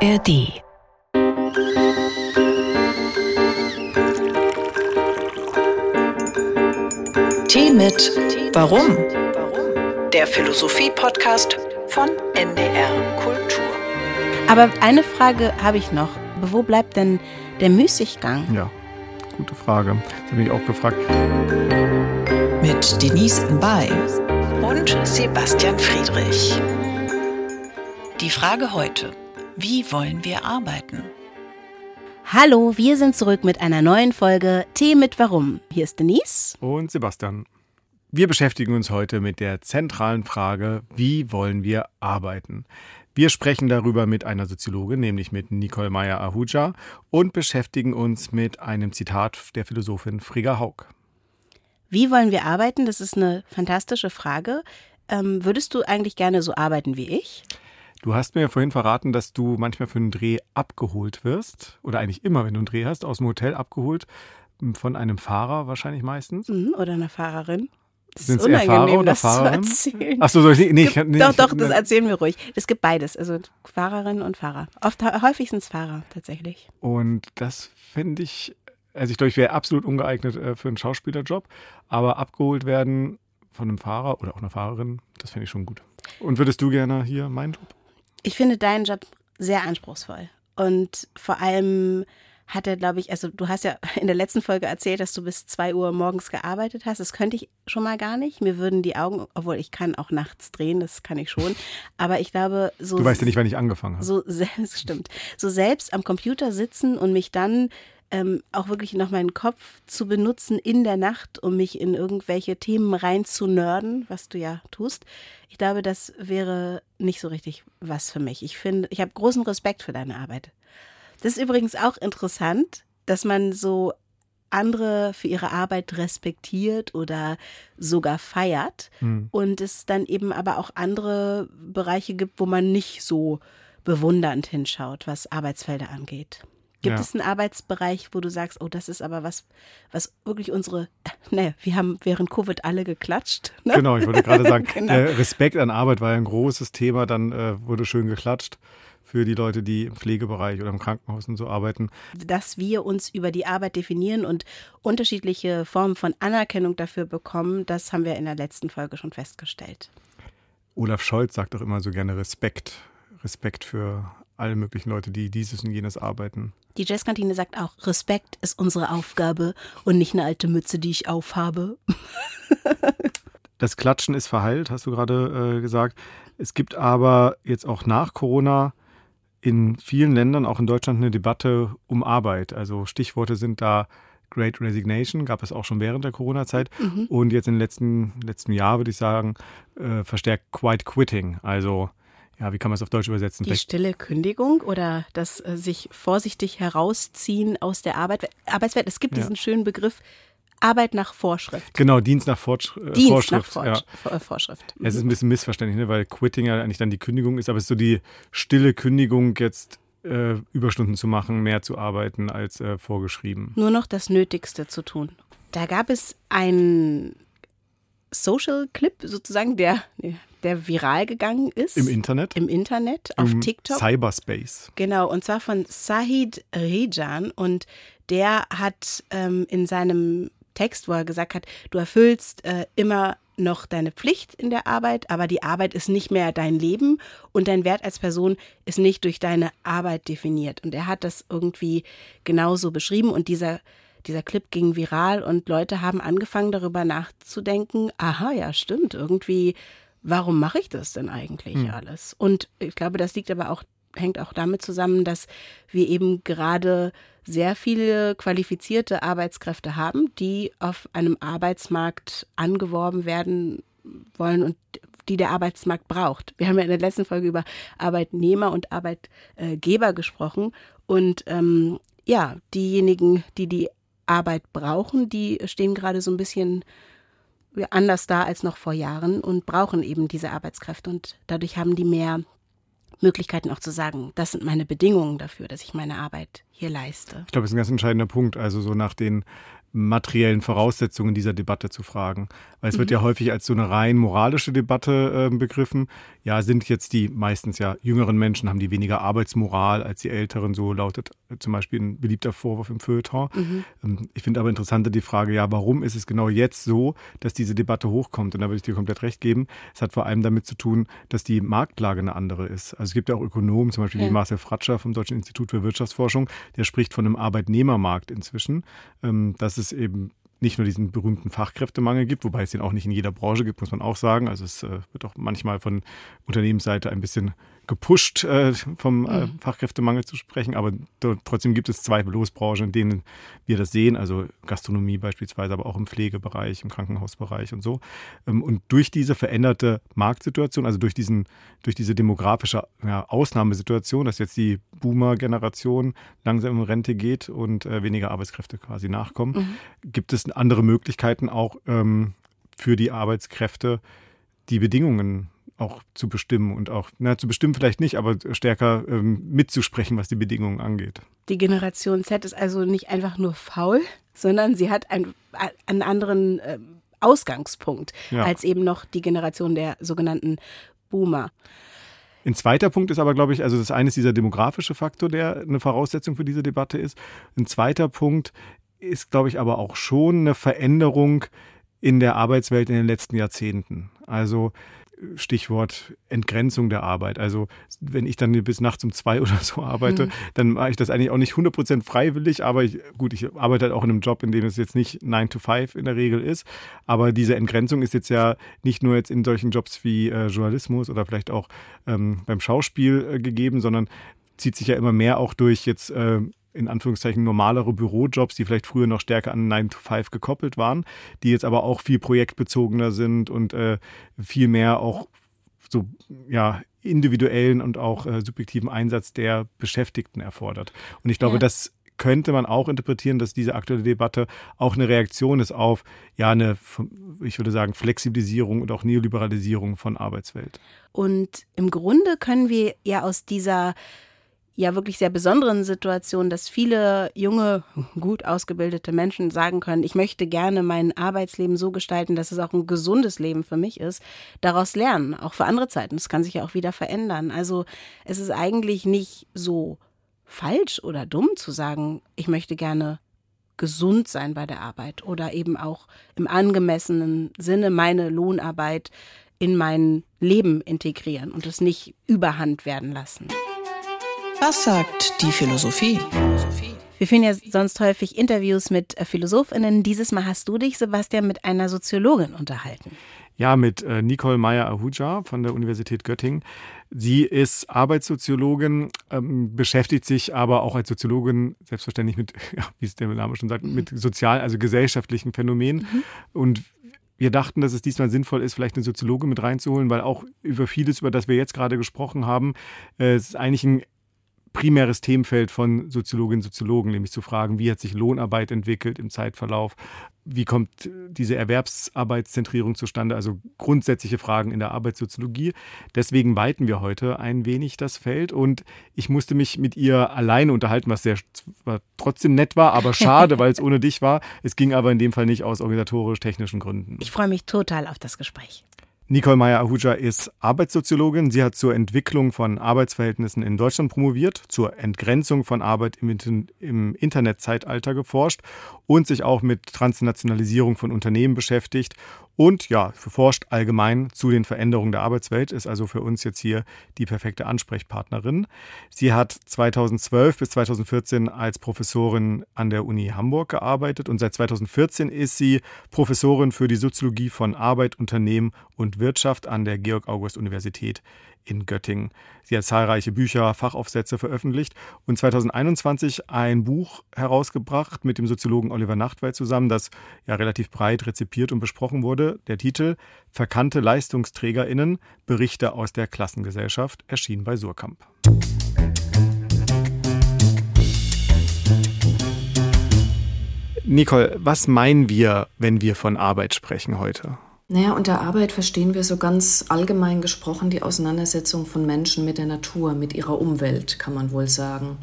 ARD Tee mit Warum? Der Philosophie-Podcast von NDR Kultur. Aber eine Frage habe ich noch. Wo bleibt denn der Müßiggang? Ja, gute Frage. Das habe ich auch gefragt. Mit Denise Mbay und Sebastian Friedrich. Die Frage heute. Wie wollen wir arbeiten? Hallo, wir sind zurück mit einer neuen Folge Tee mit Warum. Hier ist Denise. Und Sebastian. Wir beschäftigen uns heute mit der zentralen Frage, wie wollen wir arbeiten? Wir sprechen darüber mit einer Soziologin, nämlich mit Nicole Meyer-Ahuja und beschäftigen uns mit einem Zitat der Philosophin Frigga Haug. Wie wollen wir arbeiten? Das ist eine fantastische Frage. Ähm, würdest du eigentlich gerne so arbeiten wie ich? Du hast mir vorhin verraten, dass du manchmal für einen Dreh abgeholt wirst, oder eigentlich immer, wenn du einen Dreh hast, aus dem Hotel abgeholt, von einem Fahrer wahrscheinlich meistens. Mhm, oder einer Fahrerin. Das ist unangenehm, Fahrer oder das Fahrerin? zu erzählen. Achso, soll ich, nee, ich, nee, doch, doch, das erzählen wir ruhig. Es gibt beides, also Fahrerinnen und Fahrer. Oft, häufig sind es Fahrer tatsächlich. Und das finde ich, also ich glaube, ich wäre absolut ungeeignet äh, für einen Schauspielerjob, aber abgeholt werden von einem Fahrer oder auch einer Fahrerin, das finde ich schon gut. Und würdest du gerne hier meinen Job? Ich finde deinen Job sehr anspruchsvoll. Und vor allem hat er, glaube ich, also du hast ja in der letzten Folge erzählt, dass du bis zwei Uhr morgens gearbeitet hast. Das könnte ich schon mal gar nicht. Mir würden die Augen, obwohl ich kann auch nachts drehen, das kann ich schon. Aber ich glaube, so. Du weißt ja nicht, wann ich angefangen habe. So selbst, stimmt. So selbst am Computer sitzen und mich dann ähm, auch wirklich noch meinen Kopf zu benutzen in der Nacht, um mich in irgendwelche Themen reinzunörden, was du ja tust. Ich glaube, das wäre nicht so richtig was für mich. Ich finde, ich habe großen Respekt für deine Arbeit. Das ist übrigens auch interessant, dass man so andere für ihre Arbeit respektiert oder sogar feiert Hm. und es dann eben aber auch andere Bereiche gibt, wo man nicht so bewundernd hinschaut, was Arbeitsfelder angeht. Gibt Ja. es einen Arbeitsbereich, wo du sagst, oh, das ist aber was, was wirklich unsere, ne, wir haben während Covid alle geklatscht. Ne? Genau, ich wollte gerade sagen, Genau. äh, Respekt an Arbeit war ja ein großes Thema. Dann äh, wurde schön geklatscht für die Leute, die im Pflegebereich oder im Krankenhaus und so arbeiten. dass wir uns über die Arbeit definieren und unterschiedliche Formen von Anerkennung dafür bekommen, das haben wir in der letzten Folge schon festgestellt. Olaf Scholz sagt doch immer so gerne Respekt. Respekt für alle möglichen Leute, die dieses und jenes arbeiten. Die Jazzkantine sagt auch, Respekt ist unsere Aufgabe und nicht eine alte Mütze, die ich aufhabe. Das Klatschen ist verheilt, hast du gerade äh, gesagt. Es gibt aber jetzt auch nach Corona in vielen Ländern, auch in Deutschland, eine Debatte um Arbeit. Also Stichworte sind da Great Resignation, gab es auch schon während der Corona-Zeit. Und jetzt im letzten, letzten Jahr, würde ich sagen, äh, verstärkt Quiet Quitting. Also, ja, wie kann man es auf Deutsch übersetzen? Die Vielleicht- stille Kündigung oder das äh, sich vorsichtig herausziehen aus der Arbeit, Arbeitswelt. Es gibt Ja. diesen schönen Begriff Arbeit nach Vorschrift. Genau, Dienst nach Fortsch äh, Dienst Vorschrift. nach ja. Vor- äh, Vorschrift. Es ist ein bisschen missverständlich, ne? weil Quitting ja eigentlich dann die Kündigung ist, aber es ist so die stille Kündigung, jetzt äh, Überstunden zu machen, mehr zu arbeiten als äh, vorgeschrieben. nur noch das Nötigste zu tun. Da gab es einen Social-Clip sozusagen, der, der viral gegangen ist. Im Internet? Im Internet, auf Im TikTok. Cyberspace. Genau, und zwar von Sahid Rejan. Und der hat ähm, in seinem Text, wo er gesagt hat, du erfüllst äh, immer noch deine Pflicht in der Arbeit, aber die Arbeit ist nicht mehr dein Leben und dein Wert als Person ist nicht durch deine Arbeit definiert. Und er hat das irgendwie genauso beschrieben und dieser dieser Clip ging viral und Leute haben angefangen darüber nachzudenken, aha, ja, stimmt, irgendwie, warum mache ich das denn eigentlich alles? Und ich glaube, das liegt aber auch, hängt auch damit zusammen, dass wir eben gerade sehr viele qualifizierte Arbeitskräfte haben, die auf einem Arbeitsmarkt angeworben werden wollen und die der Arbeitsmarkt braucht. Wir haben ja in der letzten Folge über Arbeitnehmer und Arbeitgeber gesprochen und ähm, ja, diejenigen, die die Arbeit brauchen, die stehen gerade so ein bisschen anders da als noch vor Jahren und brauchen eben diese Arbeitskräfte und dadurch haben die mehr Möglichkeiten auch zu sagen, das sind meine Bedingungen dafür, dass ich meine Arbeit hier leiste. Ich glaube, das ist ein ganz entscheidender Punkt. Also so nach den materiellen Voraussetzungen dieser Debatte zu fragen. Weil es mhm. wird ja häufig als so eine rein moralische Debatte äh, begriffen. Ja, sind jetzt die meistens ja jüngeren Menschen, haben die weniger Arbeitsmoral als die älteren, so lautet äh, zum Beispiel ein beliebter Vorwurf im Feuilleton. Mhm. Ähm, ich finde aber interessanter die Frage, ja, warum ist es genau jetzt so, dass diese Debatte hochkommt? Und da würde ich dir komplett recht geben. Es hat vor allem damit zu tun, dass die Marktlage eine andere ist. Also es gibt ja auch Ökonomen, zum Beispiel ja. wie Marcel Fratscher vom Deutschen Institut für Wirtschaftsforschung, der spricht von einem Arbeitnehmermarkt inzwischen. Ähm, dass es eben nicht nur diesen berühmten Fachkräftemangel gibt, wobei es den auch nicht in jeder Branche gibt, muss man auch sagen. Also es äh, wird auch manchmal von Unternehmensseite ein bisschen gepusht, äh, vom äh, mhm. Fachkräftemangel zu sprechen. Aber trotzdem gibt es zweifellos Branchen, in denen wir das sehen, also Gastronomie beispielsweise, aber auch im Pflegebereich, im Krankenhausbereich und so. Ähm, und durch diese veränderte Marktsituation, also durch, diesen, durch diese demografische ja, Ausnahmesituation, dass jetzt die Boomer-Generation langsam in Rente geht und äh, weniger Arbeitskräfte quasi nachkommen, mhm. gibt es andere Möglichkeiten auch ähm, für die Arbeitskräfte, die Bedingungen auch zu bestimmen und auch, na, zu bestimmen vielleicht nicht, aber stärker ähm, mitzusprechen, was die Bedingungen angeht. Die Generation Z ist also nicht einfach nur faul, sondern sie hat ein, einen anderen äh, Ausgangspunkt ja. als eben noch die Generation der sogenannten Boomer. Ein zweiter Punkt ist aber, glaube ich, also das eine ist dieser demografische Faktor, der eine Voraussetzung für diese Debatte ist. Ein zweiter Punkt ist, glaube ich, aber auch schon eine Veränderung in der Arbeitswelt in den letzten Jahrzehnten. Also Stichwort Entgrenzung der Arbeit. Also wenn ich dann bis nachts um zwei oder so arbeite, mhm. dann mache ich das eigentlich auch nicht 100% freiwillig, aber ich, gut, ich arbeite halt auch in einem Job, in dem es jetzt nicht 9 to 5 in der Regel ist, aber diese Entgrenzung ist jetzt ja nicht nur jetzt in solchen Jobs wie äh, Journalismus oder vielleicht auch ähm, beim Schauspiel äh, gegeben, sondern zieht sich ja immer mehr auch durch jetzt äh, in Anführungszeichen normalere Bürojobs, die vielleicht früher noch stärker an 9 to 5 gekoppelt waren, die jetzt aber auch viel projektbezogener sind und äh, viel mehr auch so ja individuellen und auch äh, subjektiven Einsatz der Beschäftigten erfordert. Und ich glaube, ja. das könnte man auch interpretieren, dass diese aktuelle Debatte auch eine Reaktion ist auf ja eine, ich würde sagen, Flexibilisierung und auch Neoliberalisierung von Arbeitswelt. Und im Grunde können wir ja aus dieser ja wirklich sehr besonderen Situation, dass viele junge, gut ausgebildete Menschen sagen können, ich möchte gerne mein Arbeitsleben so gestalten, dass es auch ein gesundes Leben für mich ist, daraus lernen, auch für andere Zeiten. Das kann sich ja auch wieder verändern. Also es ist eigentlich nicht so falsch oder dumm zu sagen, ich möchte gerne gesund sein bei der Arbeit oder eben auch im angemessenen Sinne meine Lohnarbeit in mein Leben integrieren und es nicht überhand werden lassen. Was sagt die Philosophie? Wir führen ja sonst häufig Interviews mit äh, Philosophinnen. Dieses Mal hast du dich, Sebastian, mit einer Soziologin unterhalten. Ja, mit äh, Nicole Meyer-Ahuja von der Universität Göttingen. Sie ist Arbeitssoziologin, ähm, beschäftigt sich aber auch als Soziologin selbstverständlich mit, ja, wie es der Name schon sagt, mhm. mit sozialen, also gesellschaftlichen Phänomenen. Mhm. Und wir dachten, dass es diesmal sinnvoll ist, vielleicht eine Soziologe mit reinzuholen, weil auch über vieles, über das wir jetzt gerade gesprochen haben, äh, es ist eigentlich ein primäres Themenfeld von Soziologinnen und Soziologen, nämlich zu fragen, wie hat sich Lohnarbeit entwickelt im Zeitverlauf, wie kommt diese Erwerbsarbeitszentrierung zustande, also grundsätzliche Fragen in der Arbeitssoziologie. Deswegen weiten wir heute ein wenig das Feld und ich musste mich mit ihr alleine unterhalten, was sehr was trotzdem nett war, aber schade, weil es ohne dich war. Es ging aber in dem Fall nicht aus organisatorisch-technischen Gründen. Ich freue mich total auf das Gespräch. Nicole Meyer-Ahuja ist Arbeitssoziologin. Sie hat zur Entwicklung von Arbeitsverhältnissen in Deutschland promoviert, zur Entgrenzung von Arbeit im, im Internetzeitalter geforscht und sich auch mit Transnationalisierung von Unternehmen beschäftigt und ja, forscht allgemein zu den Veränderungen der Arbeitswelt, ist also für uns jetzt hier die perfekte Ansprechpartnerin. Sie hat 2012 bis 2014 als Professorin an der Uni Hamburg gearbeitet und seit 2014 ist sie Professorin für die Soziologie von Arbeit, Unternehmen und Wirtschaft an der Georg-August-Universität in Göttingen. Sie hat zahlreiche Bücher, Fachaufsätze veröffentlicht und 2021 ein Buch herausgebracht mit dem Soziologen Oliver Nachtwey zusammen, das ja relativ breit rezipiert und besprochen wurde. Der Titel Verkannte LeistungsträgerInnen, Berichte aus der Klassengesellschaft erschien bei Surkamp. Nicole, was meinen wir, wenn wir von Arbeit sprechen heute? Naja, unter Arbeit verstehen wir so ganz allgemein gesprochen die Auseinandersetzung von Menschen mit der Natur, mit ihrer Umwelt, kann man wohl sagen.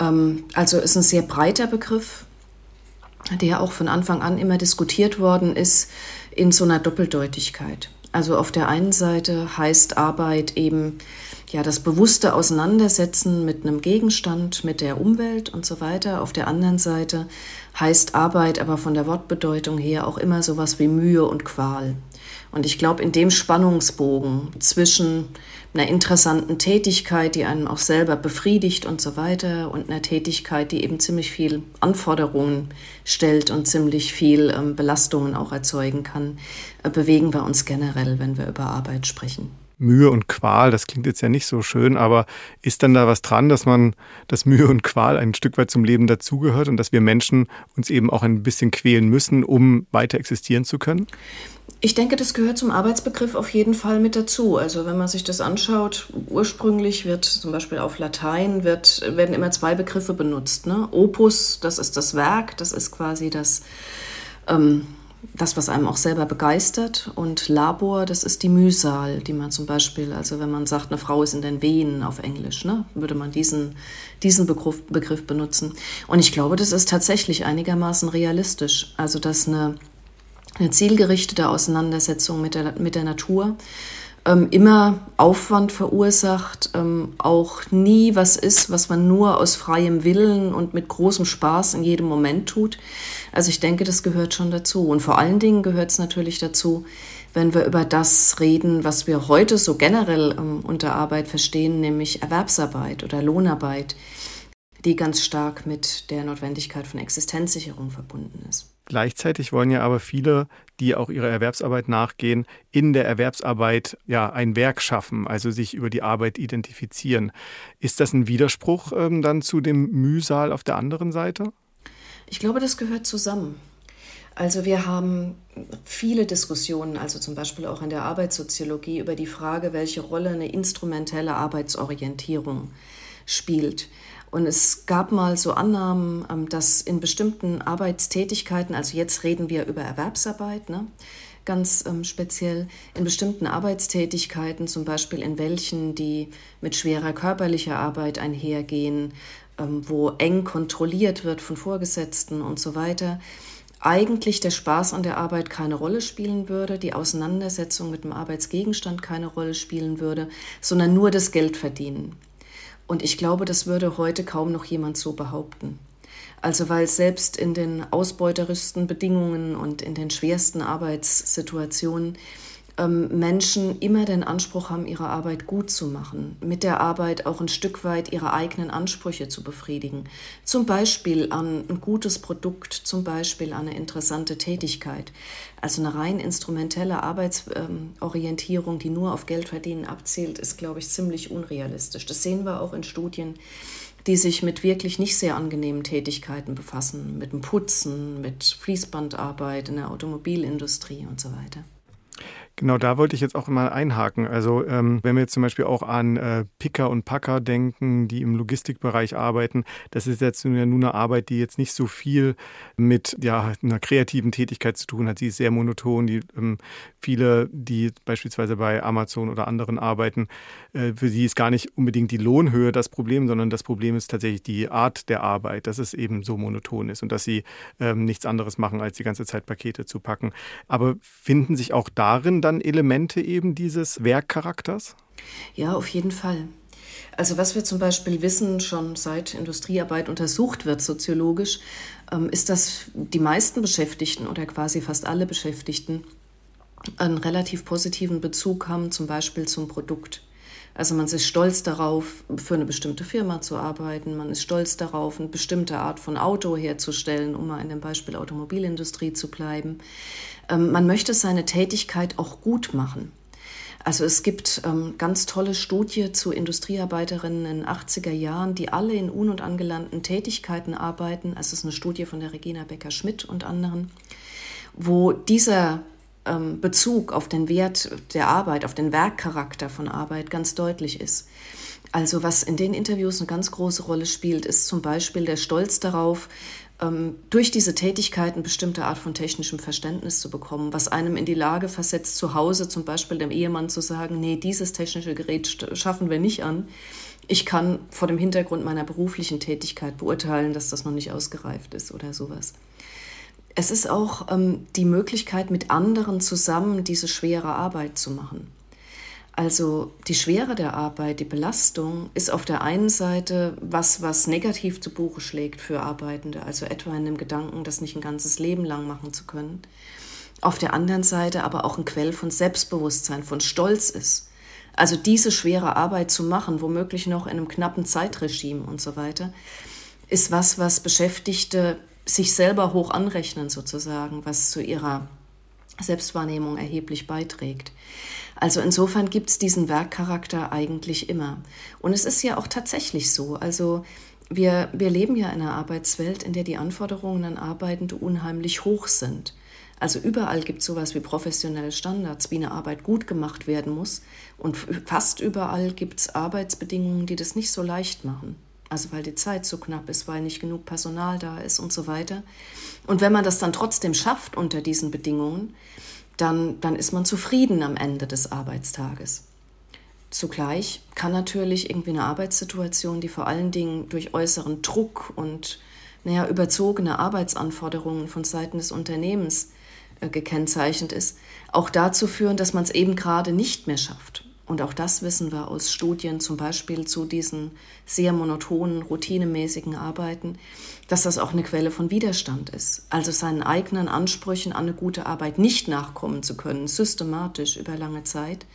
Ähm, also ist ein sehr breiter Begriff. der auch von Anfang an immer diskutiert worden ist, in so einer Doppeldeutigkeit. Also auf der einen Seite heißt Arbeit eben ja das bewusste Auseinandersetzen mit einem Gegenstand, mit der Umwelt und so weiter. Auf der anderen Seite heißt Arbeit aber von der Wortbedeutung her auch immer sowas wie Mühe und Qual. Und ich glaube, in dem Spannungsbogen zwischen einer interessanten Tätigkeit, die einen auch selber befriedigt und so weiter, und einer Tätigkeit, die eben ziemlich viel Anforderungen stellt und ziemlich viel ähm, Belastungen auch erzeugen kann, äh, bewegen wir uns generell, wenn wir über Arbeit sprechen. Mühe und Qual, das klingt jetzt ja nicht so schön, aber ist dann da was dran, dass man, dass Mühe und Qual ein Stück weit zum Leben dazugehört und dass wir Menschen uns eben auch ein bisschen quälen müssen, um weiter existieren zu können? Ich denke, das gehört zum Arbeitsbegriff auf jeden Fall mit dazu. Also wenn man sich das anschaut, ursprünglich wird zum Beispiel auf Latein wird, werden immer zwei Begriffe benutzt. Ne? Opus, das ist das Werk, das ist quasi das, ähm, das, was einem auch selber begeistert. Und Labor, das ist die Mühsal, die man zum Beispiel, also wenn man sagt, eine Frau ist in den Venen auf Englisch, ne, würde man diesen, diesen Begriff, Begriff benutzen. Und ich glaube, das ist tatsächlich einigermaßen realistisch. Also dass eine eine zielgerichtete Auseinandersetzung mit der, mit der Natur ähm, immer Aufwand verursacht, ähm, auch nie was ist, was man nur aus freiem Willen und mit großem Spaß in jedem Moment tut. Also ich denke, das gehört schon dazu. Und vor allen Dingen gehört es natürlich dazu, wenn wir über das reden, was wir heute so generell ähm, unter Arbeit verstehen, nämlich Erwerbsarbeit oder Lohnarbeit, die ganz stark mit der Notwendigkeit von Existenzsicherung verbunden ist. Gleichzeitig wollen ja aber viele, die auch ihrer Erwerbsarbeit nachgehen, in der Erwerbsarbeit ja ein Werk schaffen, also sich über die Arbeit identifizieren. Ist das ein Widerspruch ähm, dann zu dem Mühsal auf der anderen Seite? Ich glaube, das gehört zusammen. Also wir haben viele Diskussionen, also zum Beispiel auch in der Arbeitssoziologie, über die Frage, welche Rolle eine instrumentelle Arbeitsorientierung spielt. Und es gab mal so Annahmen, ähm, dass in bestimmten Arbeitstätigkeiten, also jetzt reden wir über Erwerbsarbeit, ne, ganz ähm, speziell, in bestimmten Arbeitstätigkeiten, zum Beispiel in welchen, die mit schwerer körperlicher Arbeit einhergehen, ähm, wo eng kontrolliert wird von Vorgesetzten und so weiter, eigentlich der Spaß an der Arbeit keine Rolle spielen würde, die Auseinandersetzung mit dem Arbeitsgegenstand keine Rolle spielen würde, sondern nur das Geld verdienen. Und ich glaube, das würde heute kaum noch jemand so behaupten. Also weil selbst in den ausbeuterischsten Bedingungen und in den schwersten Arbeitssituationen Menschen immer den Anspruch haben, ihre Arbeit gut zu machen, mit der Arbeit auch ein Stück weit ihre eigenen Ansprüche zu befriedigen. Zum Beispiel an ein gutes Produkt, zum Beispiel an eine interessante Tätigkeit. Also eine rein instrumentelle Arbeitsorientierung, ähm, die nur auf Geldverdienen abzielt, ist, glaube ich, ziemlich unrealistisch. Das sehen wir auch in Studien die sich mit wirklich nicht sehr angenehmen Tätigkeiten befassen, mit dem Putzen, mit Fließbandarbeit in der Automobilindustrie und so weiter. Genau, da wollte ich jetzt auch mal einhaken. Also ähm, wenn wir jetzt zum Beispiel auch an äh, Picker und Packer denken, die im Logistikbereich arbeiten, das ist jetzt nur eine Arbeit, die jetzt nicht so viel mit ja, einer kreativen Tätigkeit zu tun hat. Sie ist sehr monoton. Die, ähm, viele, die beispielsweise bei Amazon oder anderen arbeiten, äh, für sie ist gar nicht unbedingt die Lohnhöhe das Problem, sondern das Problem ist tatsächlich die Art der Arbeit, dass es eben so monoton ist und dass sie ähm, nichts anderes machen, als die ganze Zeit Pakete zu packen. Aber finden sich auch darin dann Elemente eben dieses Werkcharakters? Ja, auf jeden Fall. Also was wir zum Beispiel wissen, schon seit Industriearbeit untersucht wird, soziologisch, ähm, ist, dass die meisten Beschäftigten oder quasi fast alle Beschäftigten einen relativ positiven Bezug haben, zum Beispiel zum Produkt. Also man ist stolz darauf, für eine bestimmte Firma zu arbeiten. Man ist stolz darauf, eine bestimmte Art von Auto herzustellen, um mal in dem Beispiel Automobilindustrie zu bleiben. Ähm, man möchte seine Tätigkeit auch gut machen. Also es gibt ähm, ganz tolle Studien zu Industriearbeiterinnen in den 80er Jahren, die alle in un- und angelernten Tätigkeiten arbeiten. Also es ist eine Studie von der Regina Becker-Schmidt und anderen, wo dieser ähm, Bezug auf den Wert der Arbeit, auf den Werkcharakter von Arbeit ganz deutlich ist. Also was in den Interviews eine ganz große Rolle spielt, ist zum Beispiel der Stolz darauf, ähm, durch diese Tätigkeiten bestimmte Art von technischem Verständnis zu bekommen, was einem in die Lage versetzt, zu Hause zum Beispiel dem Ehemann zu sagen, nee, dieses technische Gerät schaffen wir nicht an. Ich kann vor dem Hintergrund meiner beruflichen Tätigkeit beurteilen, dass das noch nicht ausgereift ist oder sowas. Es ist auch ähm, die Möglichkeit, mit anderen zusammen diese schwere Arbeit zu machen. Also die Schwere der Arbeit, die Belastung ist auf der einen Seite was, was negativ zu Buche schlägt für Arbeitende, also etwa in dem Gedanken, das nicht ein ganzes Leben lang machen zu können. Auf der anderen Seite aber auch ein Quell von Selbstbewusstsein, von Stolz ist. Also diese schwere Arbeit zu machen, womöglich noch in einem knappen Zeitregime und so weiter, ist was, was Beschäftigte sich selber hoch anrechnen sozusagen, was zu ihrer Selbstwahrnehmung erheblich beiträgt. Also insofern gibt es diesen Werkcharakter eigentlich immer. Und es ist ja auch tatsächlich so. Also wir, wir leben ja in einer Arbeitswelt, in der die Anforderungen an Arbeitende unheimlich hoch sind. Also überall gibt es sowas wie professionelle Standards, wie eine Arbeit gut gemacht werden muss. Und fast überall gibt es Arbeitsbedingungen, die das nicht so leicht machen. Also weil die Zeit so knapp ist, weil nicht genug Personal da ist und so weiter. Und wenn man das dann trotzdem schafft unter diesen Bedingungen, dann, dann ist man zufrieden am Ende des Arbeitstages. Zugleich kann natürlich irgendwie eine Arbeitssituation, die vor allen Dingen durch äußeren Druck und naja, überzogene Arbeitsanforderungen von Seiten des Unternehmens äh, gekennzeichnet ist, auch dazu führen, dass man es eben gerade nicht mehr schafft. Und auch das wissen wir aus Studien, zum Beispiel zu diesen sehr monotonen, routinemäßigen Arbeiten, dass das auch eine Quelle von Widerstand ist. Also seinen eigenen Ansprüchen an eine gute Arbeit nicht nachkommen zu können, systematisch über lange Zeit.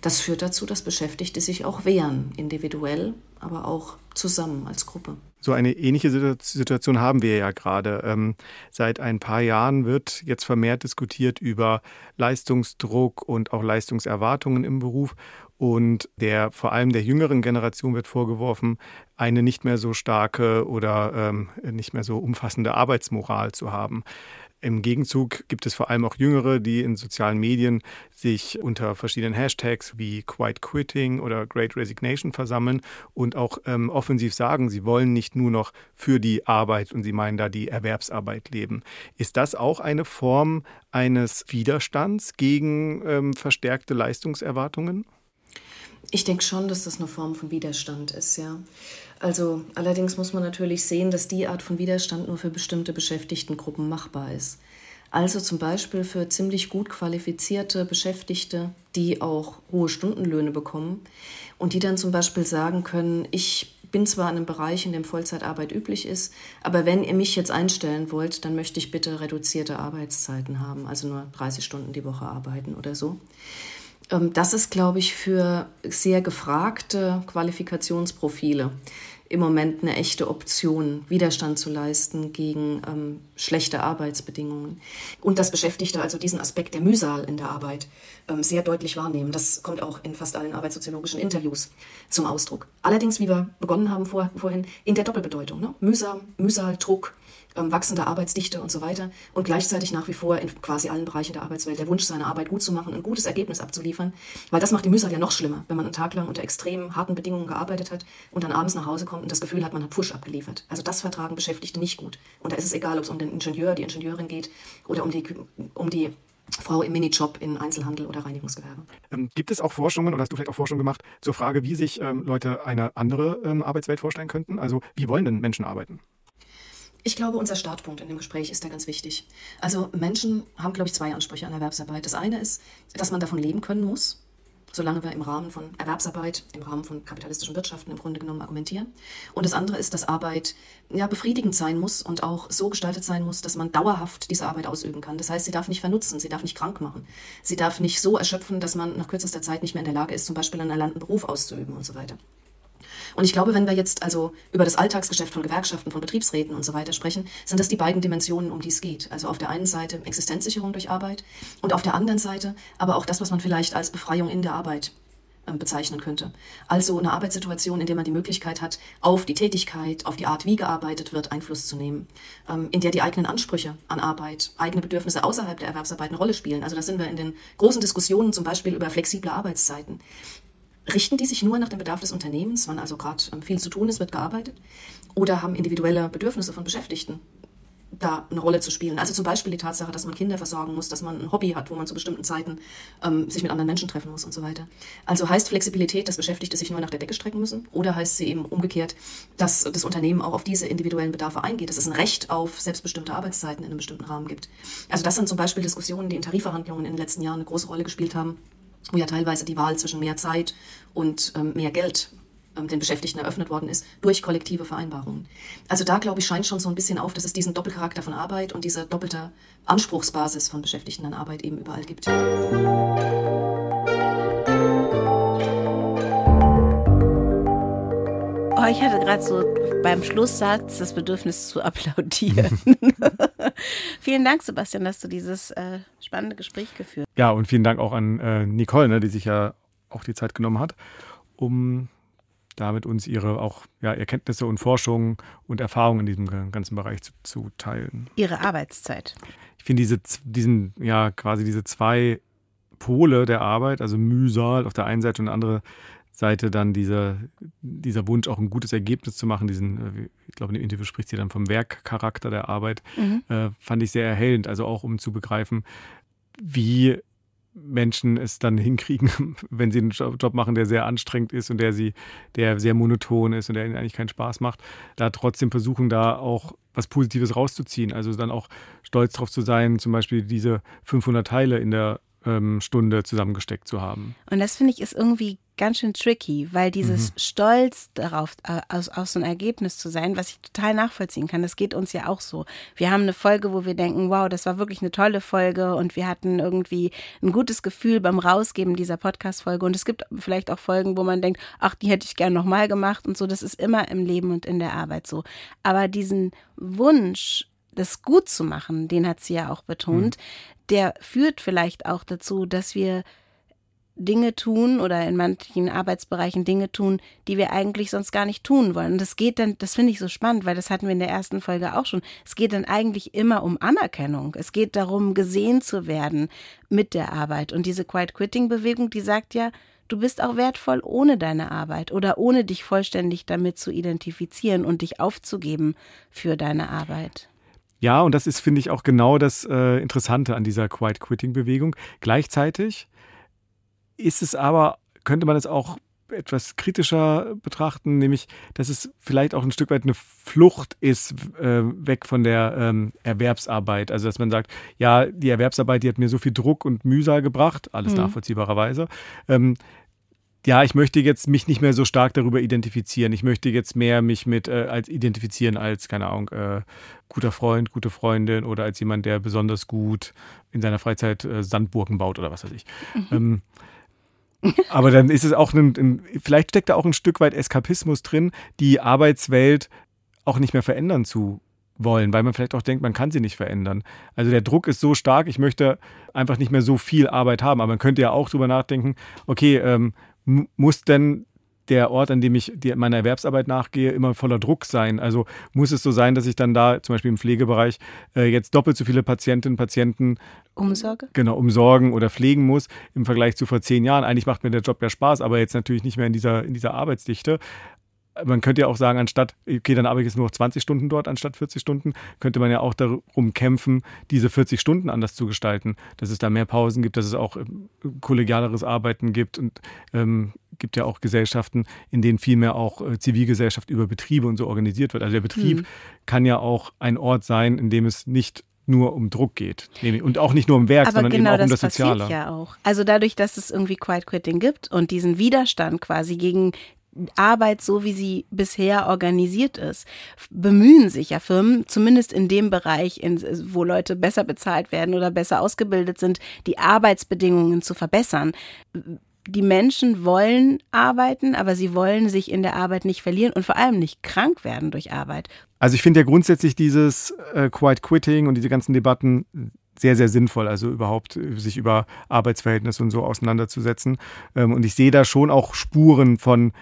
Das führt dazu, dass Beschäftigte sich auch wehren, individuell, aber auch zusammen als Gruppe. So eine ähnliche Situation haben wir ja gerade. Ähm, seit ein paar Jahren wird jetzt vermehrt diskutiert über Leistungsdruck und auch Leistungserwartungen im Beruf. Und der vor allem der jüngeren Generation wird vorgeworfen, eine nicht mehr so starke oder ähm, nicht mehr so umfassende Arbeitsmoral zu haben. Im Gegenzug gibt es vor allem auch Jüngere, die in sozialen Medien sich unter verschiedenen Hashtags wie Quiet Quitting oder Great Resignation versammeln und auch ähm, offensiv sagen, sie wollen nicht nur noch für die Arbeit und sie meinen da die Erwerbsarbeit leben. Ist das auch eine Form eines Widerstands gegen ähm, verstärkte Leistungserwartungen? Ich denke schon, dass das eine Form von Widerstand ist, ja. Also allerdings muss man natürlich sehen, dass die Art von Widerstand nur für bestimmte Beschäftigtengruppen machbar ist. Also zum Beispiel für ziemlich gut qualifizierte Beschäftigte, die auch hohe Stundenlöhne bekommen und die dann zum Beispiel sagen können, ich bin zwar in einem Bereich, in dem Vollzeitarbeit üblich ist, aber wenn ihr mich jetzt einstellen wollt, dann möchte ich bitte reduzierte Arbeitszeiten haben, also nur 30 Stunden die Woche arbeiten oder so. Ähm, das ist, glaube ich, für sehr gefragte Qualifikationsprofile im Moment eine echte Option, Widerstand zu leisten gegen ähm, schlechte Arbeitsbedingungen. Und dass Beschäftigte also diesen Aspekt der Mühsal in der Arbeit ähm, sehr deutlich wahrnehmen. Das kommt auch in fast allen arbeitssoziologischen Interviews zum Ausdruck. Allerdings, wie wir begonnen haben vor, vorhin, in der Doppelbedeutung. Ne? Mühsam, Mühsal, Druck, ähm, wachsende Arbeitsdichte und so weiter und gleichzeitig nach wie vor in quasi allen Bereichen der Arbeitswelt der Wunsch, seine Arbeit gut zu machen, ein gutes Ergebnis abzuliefern, weil das macht die Mühsal ja noch schlimmer, wenn man einen Tag lang unter extrem harten Bedingungen gearbeitet hat und dann abends nach Hause kommt und das Gefühl hat, man hat Push abgeliefert. Also das vertragen Beschäftigte nicht gut. Und da ist es egal, ob es um den Ingenieur, die Ingenieurin geht oder um die, um die Frau im Minijob in Einzelhandel oder Reinigungsgewerbe. Ähm, gibt es auch Forschungen oder hast du vielleicht auch Forschung gemacht zur Frage, wie sich ähm, Leute eine andere ähm, Arbeitswelt vorstellen könnten? Also wie wollen denn Menschen arbeiten? Ich glaube, unser Startpunkt in dem Gespräch ist da ganz wichtig. Also Menschen haben, glaube ich, zwei Ansprüche an Erwerbsarbeit. Das eine ist, dass man davon leben können muss, solange wir im Rahmen von Erwerbsarbeit, im Rahmen von kapitalistischen Wirtschaften im Grunde genommen argumentieren. Und das andere ist, dass Arbeit ja befriedigend sein muss und auch so gestaltet sein muss, dass man dauerhaft diese Arbeit ausüben kann. Das heißt, sie darf nicht vernutzen, sie darf nicht krank machen, sie darf nicht so erschöpfen, dass man nach kürzester Zeit nicht mehr in der Lage ist, zum Beispiel einen erlernten Beruf auszuüben und so weiter. Und ich glaube, wenn wir jetzt also über das Alltagsgeschäft von Gewerkschaften, von Betriebsräten und so weiter sprechen, sind das die beiden Dimensionen, um die es geht. Also auf der einen Seite Existenzsicherung durch Arbeit und auf der anderen Seite aber auch das, was man vielleicht als Befreiung in der Arbeit ähm, bezeichnen könnte. Also eine Arbeitssituation, in der man die Möglichkeit hat, auf die Tätigkeit, auf die Art, wie gearbeitet wird, Einfluss zu nehmen, ähm, in der die eigenen Ansprüche an Arbeit, eigene Bedürfnisse außerhalb der Erwerbsarbeit eine Rolle spielen. Also da sind wir in den großen Diskussionen zum Beispiel über flexible Arbeitszeiten. Richten die sich nur nach dem Bedarf des Unternehmens, wann also gerade ähm, viel zu tun ist, wird gearbeitet? Oder haben individuelle Bedürfnisse von Beschäftigten da eine Rolle zu spielen. Also zum Beispiel die Tatsache, dass man Kinder versorgen muss, dass man ein Hobby hat, wo man zu bestimmten Zeiten ähm, sich mit anderen Menschen treffen muss und so weiter. Also heißt Flexibilität, dass Beschäftigte sich nur nach der Decke strecken müssen oder heißt sie eben umgekehrt, dass das Unternehmen auch auf diese individuellen Bedarfe eingeht, dass es ein Recht auf selbstbestimmte Arbeitszeiten in einem bestimmten Rahmen gibt. Also das sind zum Beispiel Diskussionen, die in Tarifverhandlungen in den letzten Jahren eine große Rolle gespielt haben, wo ja teilweise die Wahl zwischen mehr Zeit und ähm, mehr Geld ähm, den Beschäftigten eröffnet worden ist, durch kollektive Vereinbarungen. Also da, glaube ich, scheint schon so ein bisschen auf, dass es diesen Doppelcharakter von Arbeit und diese doppelte Anspruchsbasis von Beschäftigten an Arbeit eben überall gibt. Oh, ich hatte gerade so beim Schlusssatz das Bedürfnis zu applaudieren. vielen Dank, Sebastian, dass du dieses äh, spannende Gespräch geführt hast. Ja, und vielen Dank auch an äh, Nicole, ne, die sich ja auch die Zeit genommen hat, um damit uns ihre auch ja, Erkenntnisse und Forschung und Erfahrungen in diesem ganzen Bereich zu, zu teilen. Ihre Arbeitszeit. Ich finde diese, diesen, ja, quasi diese zwei Pole der Arbeit, also Mühsal auf der einen Seite und andere Seite dann dieser, dieser Wunsch, auch ein gutes Ergebnis zu machen, diesen, äh, ich glaube, in dem Interview spricht sie dann vom Werkcharakter der Arbeit, mhm. äh, fand ich sehr erhellend, also auch um zu begreifen, wie Menschen es dann hinkriegen, wenn sie einen Job machen, der sehr anstrengend ist und der sie, der sehr monoton ist und der ihnen eigentlich keinen Spaß macht, da trotzdem versuchen, da auch was Positives rauszuziehen. Also dann auch stolz darauf zu sein, zum Beispiel diese 500 Teile in der ähm, Stunde zusammengesteckt zu haben. Und das finde ich ist irgendwie ganz schön tricky, weil dieses mhm. Stolz darauf, äh, aus, aus so ein Ergebnis zu sein, was ich total nachvollziehen kann, das geht uns ja auch so. Wir haben eine Folge, wo wir denken, wow, das war wirklich eine tolle Folge und wir hatten irgendwie ein gutes Gefühl beim Rausgeben dieser Podcast-Folge. Und es gibt vielleicht auch Folgen, wo man denkt, ach, die hätte ich gern nochmal gemacht und so. Das ist immer im Leben und in der Arbeit so. Aber diesen Wunsch, das gut zu machen, den hat sie ja auch betont, mhm der führt vielleicht auch dazu, dass wir Dinge tun oder in manchen Arbeitsbereichen Dinge tun, die wir eigentlich sonst gar nicht tun wollen. Und das geht dann, das finde ich so spannend, weil das hatten wir in der ersten Folge auch schon. Es geht dann eigentlich immer um Anerkennung. Es geht darum, gesehen zu werden mit der Arbeit. Und diese Quiet Quitting Bewegung, die sagt ja, du bist auch wertvoll ohne deine Arbeit oder ohne dich vollständig damit zu identifizieren und dich aufzugeben für deine Arbeit. Ja, und das ist, finde ich, auch genau das äh, Interessante an dieser Quiet Quitting-Bewegung. Gleichzeitig ist es aber, könnte man es auch etwas kritischer betrachten, nämlich, dass es vielleicht auch ein Stück weit eine Flucht ist, äh, weg von der ähm, Erwerbsarbeit. Also, dass man sagt, ja, die Erwerbsarbeit, die hat mir so viel Druck und Mühsal gebracht, alles mhm. nachvollziehbarerweise. Ähm, ja, ich möchte jetzt mich nicht mehr so stark darüber identifizieren. Ich möchte jetzt mehr mich mit äh, als identifizieren als, keine Ahnung, äh, guter Freund, gute Freundin oder als jemand, der besonders gut in seiner Freizeit äh, Sandburgen baut oder was weiß ich. Mhm. Ähm, aber dann ist es auch ein, ein, vielleicht steckt da auch ein Stück weit Eskapismus drin, die Arbeitswelt auch nicht mehr verändern zu wollen, weil man vielleicht auch denkt, man kann sie nicht verändern. Also der Druck ist so stark, ich möchte einfach nicht mehr so viel Arbeit haben. Aber man könnte ja auch drüber nachdenken, okay, ähm, muss denn der Ort, an dem ich meiner Erwerbsarbeit nachgehe, immer voller Druck sein? Also muss es so sein, dass ich dann da zum Beispiel im Pflegebereich äh, jetzt doppelt so viele Patientinnen und Patienten Umsorge? Genau, umsorgen oder pflegen muss im Vergleich zu vor zehn Jahren. Eigentlich macht mir der Job ja Spaß, aber jetzt natürlich nicht mehr in dieser, in dieser Arbeitsdichte man könnte ja auch sagen, anstatt, okay, dann arbeite ich jetzt nur noch 20 Stunden dort anstatt 40 Stunden, könnte man ja auch darum kämpfen, diese 40 Stunden anders zu gestalten, dass es da mehr Pausen gibt, dass es auch ähm, kollegialeres Arbeiten gibt und ähm, gibt ja auch Gesellschaften, in denen viel mehr auch äh, Zivilgesellschaft über Betriebe und so organisiert wird. Also der Betrieb hm. kann ja auch ein Ort sein, in dem es nicht nur um Druck geht. Und auch nicht nur um Werk, Aber sondern genau eben auch um das, das Soziale. Ja auch. Also dadurch, dass es irgendwie Quiet Quitting gibt und diesen Widerstand quasi gegen Arbeit, so wie sie bisher organisiert ist, bemühen sich ja Firmen, zumindest in dem Bereich, in, wo Leute besser bezahlt werden oder besser ausgebildet sind, die Arbeitsbedingungen zu verbessern. Die Menschen wollen arbeiten, aber sie wollen sich in der Arbeit nicht verlieren und vor allem nicht krank werden durch Arbeit. Also ich finde ja grundsätzlich dieses äh, Quiet Quitting und diese ganzen Debatten sehr, sehr sinnvoll, also überhaupt äh, sich über Arbeitsverhältnisse und so auseinanderzusetzen. Ähm, und ich sehe da schon auch Spuren von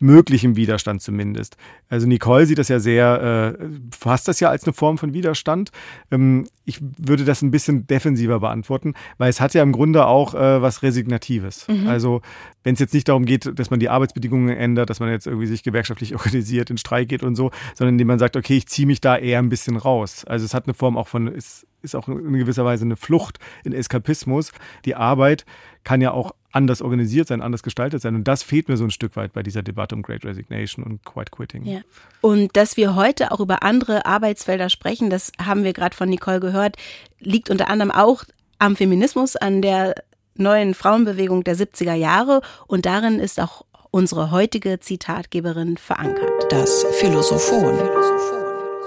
möglichem Widerstand zumindest. Also Nicole sieht das ja sehr, äh, fasst das ja als eine Form von Widerstand. Ähm, ich würde das ein bisschen defensiver beantworten, weil es hat ja im Grunde auch äh, was Resignatives. Mhm. Also wenn es jetzt nicht darum geht, dass man die Arbeitsbedingungen ändert, dass man jetzt irgendwie sich gewerkschaftlich organisiert, in Streik geht und so, sondern indem man sagt, okay, ich ziehe mich da eher ein bisschen raus. Also es hat eine Form auch von, ist, ist auch in gewisser Weise eine Flucht in Eskapismus. Die Arbeit kann ja auch anders organisiert sein, anders gestaltet sein. Und das fehlt mir so ein Stück weit bei dieser Debatte um Great Resignation und Quiet Quitting. Ja. Und dass wir heute auch über andere Arbeitsfelder sprechen, das haben wir gerade von Nicole gehört, liegt unter anderem auch am Feminismus, an der neuen Frauenbewegung der 70er Jahre. Und darin ist auch unsere heutige Zitatgeberin verankert. Das Philosophon.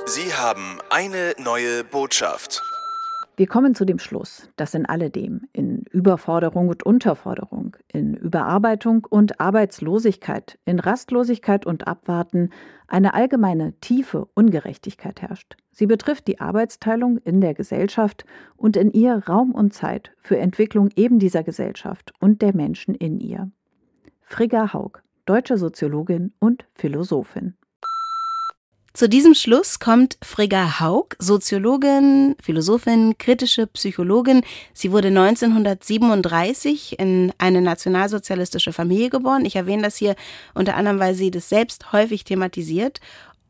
Sie haben eine neue Botschaft. Wir kommen zu dem Schluss, dass in alledem, in Überforderung und Unterforderung, in Überarbeitung und Arbeitslosigkeit, in Rastlosigkeit und Abwarten eine allgemeine tiefe Ungerechtigkeit herrscht. Sie betrifft die Arbeitsteilung in der Gesellschaft und in ihr Raum und Zeit für Entwicklung eben dieser Gesellschaft und der Menschen in ihr. Frigga Haug, deutsche Soziologin und Philosophin. Zu diesem Schluss kommt Frigga Haug, Soziologin, Philosophin, kritische Psychologin. Sie wurde 1937 in eine nationalsozialistische Familie geboren. Ich erwähne das hier unter anderem, weil sie das selbst häufig thematisiert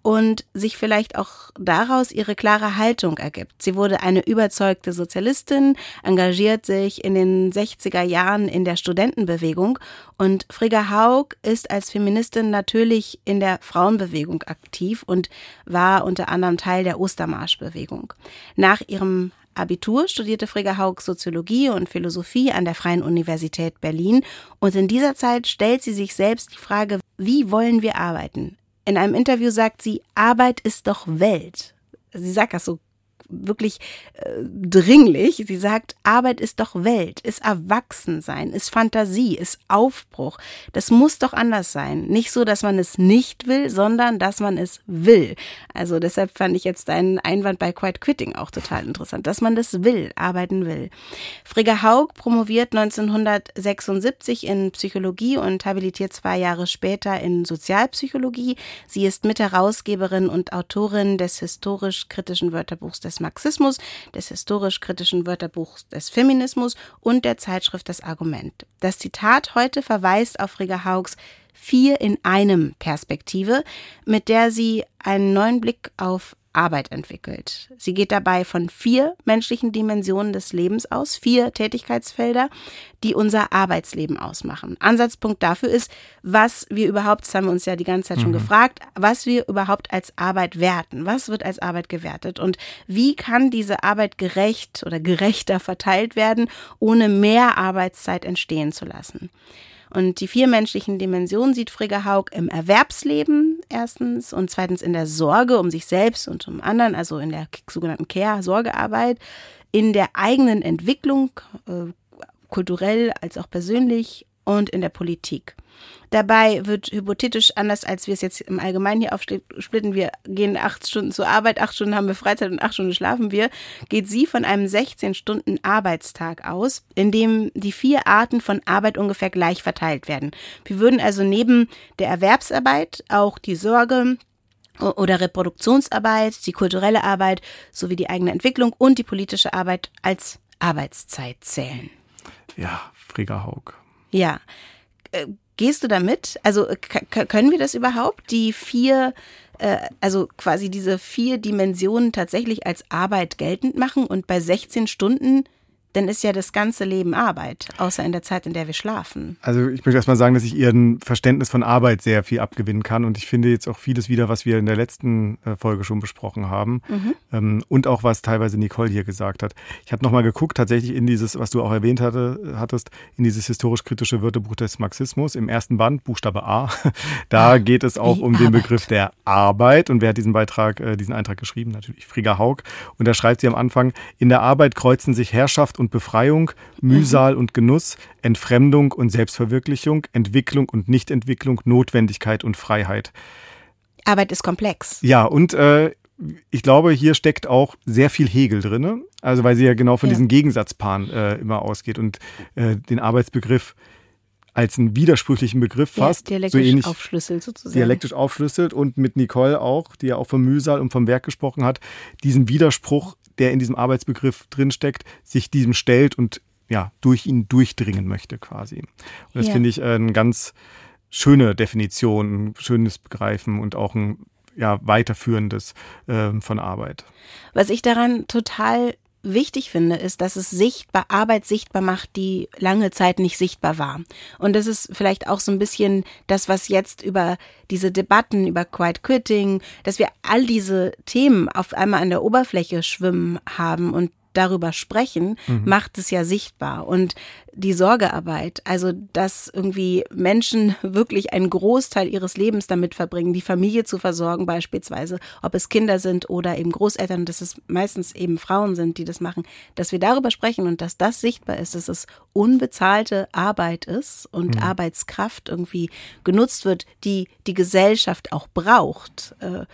und sich vielleicht auch daraus ihre klare Haltung ergibt. Sie wurde eine überzeugte Sozialistin, engagiert sich in den 60er Jahren in der Studentenbewegung und Frigga Haug ist als Feministin natürlich in der Frauenbewegung aktiv und war unter anderem Teil der Ostermarschbewegung. Nach ihrem Abitur studierte Frigga Haug Soziologie und Philosophie an der Freien Universität Berlin und in dieser Zeit stellt sie sich selbst die Frage, wie wollen wir arbeiten? In einem Interview sagt sie, Arbeit ist doch Welt. Sie sagt das so wirklich äh, dringlich. Sie sagt, Arbeit ist doch Welt, ist Erwachsensein, ist Fantasie, ist Aufbruch. Das muss doch anders sein. Nicht so, dass man es nicht will, sondern dass man es will. Also deshalb fand ich jetzt deinen Einwand bei Quiet Quitting auch total interessant, dass man das will, arbeiten will. Frigga Haug promoviert 1976 in Psychologie und habilitiert zwei Jahre später in Sozialpsychologie. Sie ist Mitherausgeberin und Autorin des historisch-kritischen Wörterbuchs des Marxismus, des historisch-kritischen Wörterbuchs des Feminismus und der Zeitschrift Das Argument. Das Zitat heute verweist auf Frigga Haugs Vier in einem Perspektive, mit der sie einen neuen Blick auf Arbeit entwickelt. Sie geht dabei von vier menschlichen Dimensionen des Lebens aus, vier Tätigkeitsfelder, die unser Arbeitsleben ausmachen. Ansatzpunkt dafür ist, was wir überhaupt, das haben wir uns ja die ganze Zeit schon mhm. gefragt, was wir überhaupt als Arbeit werten. Was wird als Arbeit gewertet und wie kann diese Arbeit gerecht oder gerechter verteilt werden, ohne mehr Arbeitszeit entstehen zu lassen. Und die vier menschlichen Dimensionen sieht Frigga Haug im Erwerbsleben erstens und zweitens in der Sorge um sich selbst und um anderen, also in der sogenannten Care-Sorgearbeit, in der eigenen Entwicklung, äh, kulturell als auch persönlich und in der Politik. Dabei wird hypothetisch, anders als wir es jetzt im Allgemeinen hier aufsplitten, wir gehen acht Stunden zur Arbeit, acht Stunden haben wir Freizeit und acht Stunden schlafen wir, geht sie von einem 16-Stunden-Arbeitstag aus, in dem die vier Arten von Arbeit ungefähr gleich verteilt werden. Wir würden also neben der Erwerbsarbeit auch die Sorge, oder Reproduktionsarbeit, die kulturelle Arbeit sowie die eigene Entwicklung und die politische Arbeit als Arbeitszeit zählen. Ja, Frigga Haug. Ja. Äh, gehst du damit? Also können wir das überhaupt? Die vier, äh, also quasi diese vier Dimensionen tatsächlich als Arbeit geltend machen und bei 16 Stunden dann ist ja das ganze Leben Arbeit, außer in der Zeit, in der wir schlafen. Also ich möchte erstmal sagen, dass ich ihren Verständnis von Arbeit sehr viel abgewinnen kann und ich finde jetzt auch vieles wieder, was wir in der letzten äh, Folge schon besprochen haben mhm. Ähm, und auch was teilweise Nicole hier gesagt hat. Ich habe nochmal geguckt, tatsächlich in dieses, was du auch erwähnt hatte, hattest, in dieses historisch-kritische Wörterbuch des Marxismus im ersten Band, Buchstabe A. Da geht es auch Wie um Arbeit. den Begriff der Arbeit und wer hat diesen Beitrag, äh, diesen Eintrag geschrieben? Natürlich Frigga Haug und da schreibt sie am Anfang, in der Arbeit kreuzen sich Herrschaft und und Befreiung, Mühsal mhm. und Genuss, Entfremdung und Selbstverwirklichung, Entwicklung und Nichtentwicklung, Notwendigkeit und Freiheit. Arbeit ist komplex. Ja, und äh, ich glaube, hier steckt auch sehr viel Hegel drin. Also weil sie ja genau von ja. diesen Gegensatzpaaren äh, immer ausgeht und äh, den Arbeitsbegriff als einen widersprüchlichen Begriff fast. Ja, dialektisch so ähnlich aufschlüsselt sozusagen. dialektisch aufschlüsselt und mit Nicole auch, die ja auch vom Mühsal und vom Werk gesprochen hat, diesen Widerspruch, der in diesem Arbeitsbegriff drinsteckt, sich diesem stellt und ja, durch ihn durchdringen möchte quasi. Und das Ja. finde ich äh, eine ganz schöne Definition, ein schönes Begreifen und auch ein ja, weiterführendes ähm, von Arbeit. Was ich daran total wichtig finde, ist, dass es sichtbar, Arbeit sichtbar macht, die lange Zeit nicht sichtbar war. Und das ist vielleicht auch so ein bisschen das, was jetzt über diese Debatten, über Quiet Quitting, dass wir all diese Themen auf einmal an der Oberfläche schwimmen haben und darüber sprechen, macht es ja sichtbar. Und die Sorgearbeit, also dass irgendwie Menschen wirklich einen Großteil ihres Lebens damit verbringen, die Familie zu versorgen beispielsweise, ob es Kinder sind oder eben Großeltern, dass es meistens eben Frauen sind, die das machen, dass wir darüber sprechen und dass das sichtbar ist, dass es unbezahlte Arbeit ist und Arbeitskraft irgendwie genutzt wird, die die Gesellschaft auch braucht. Äh,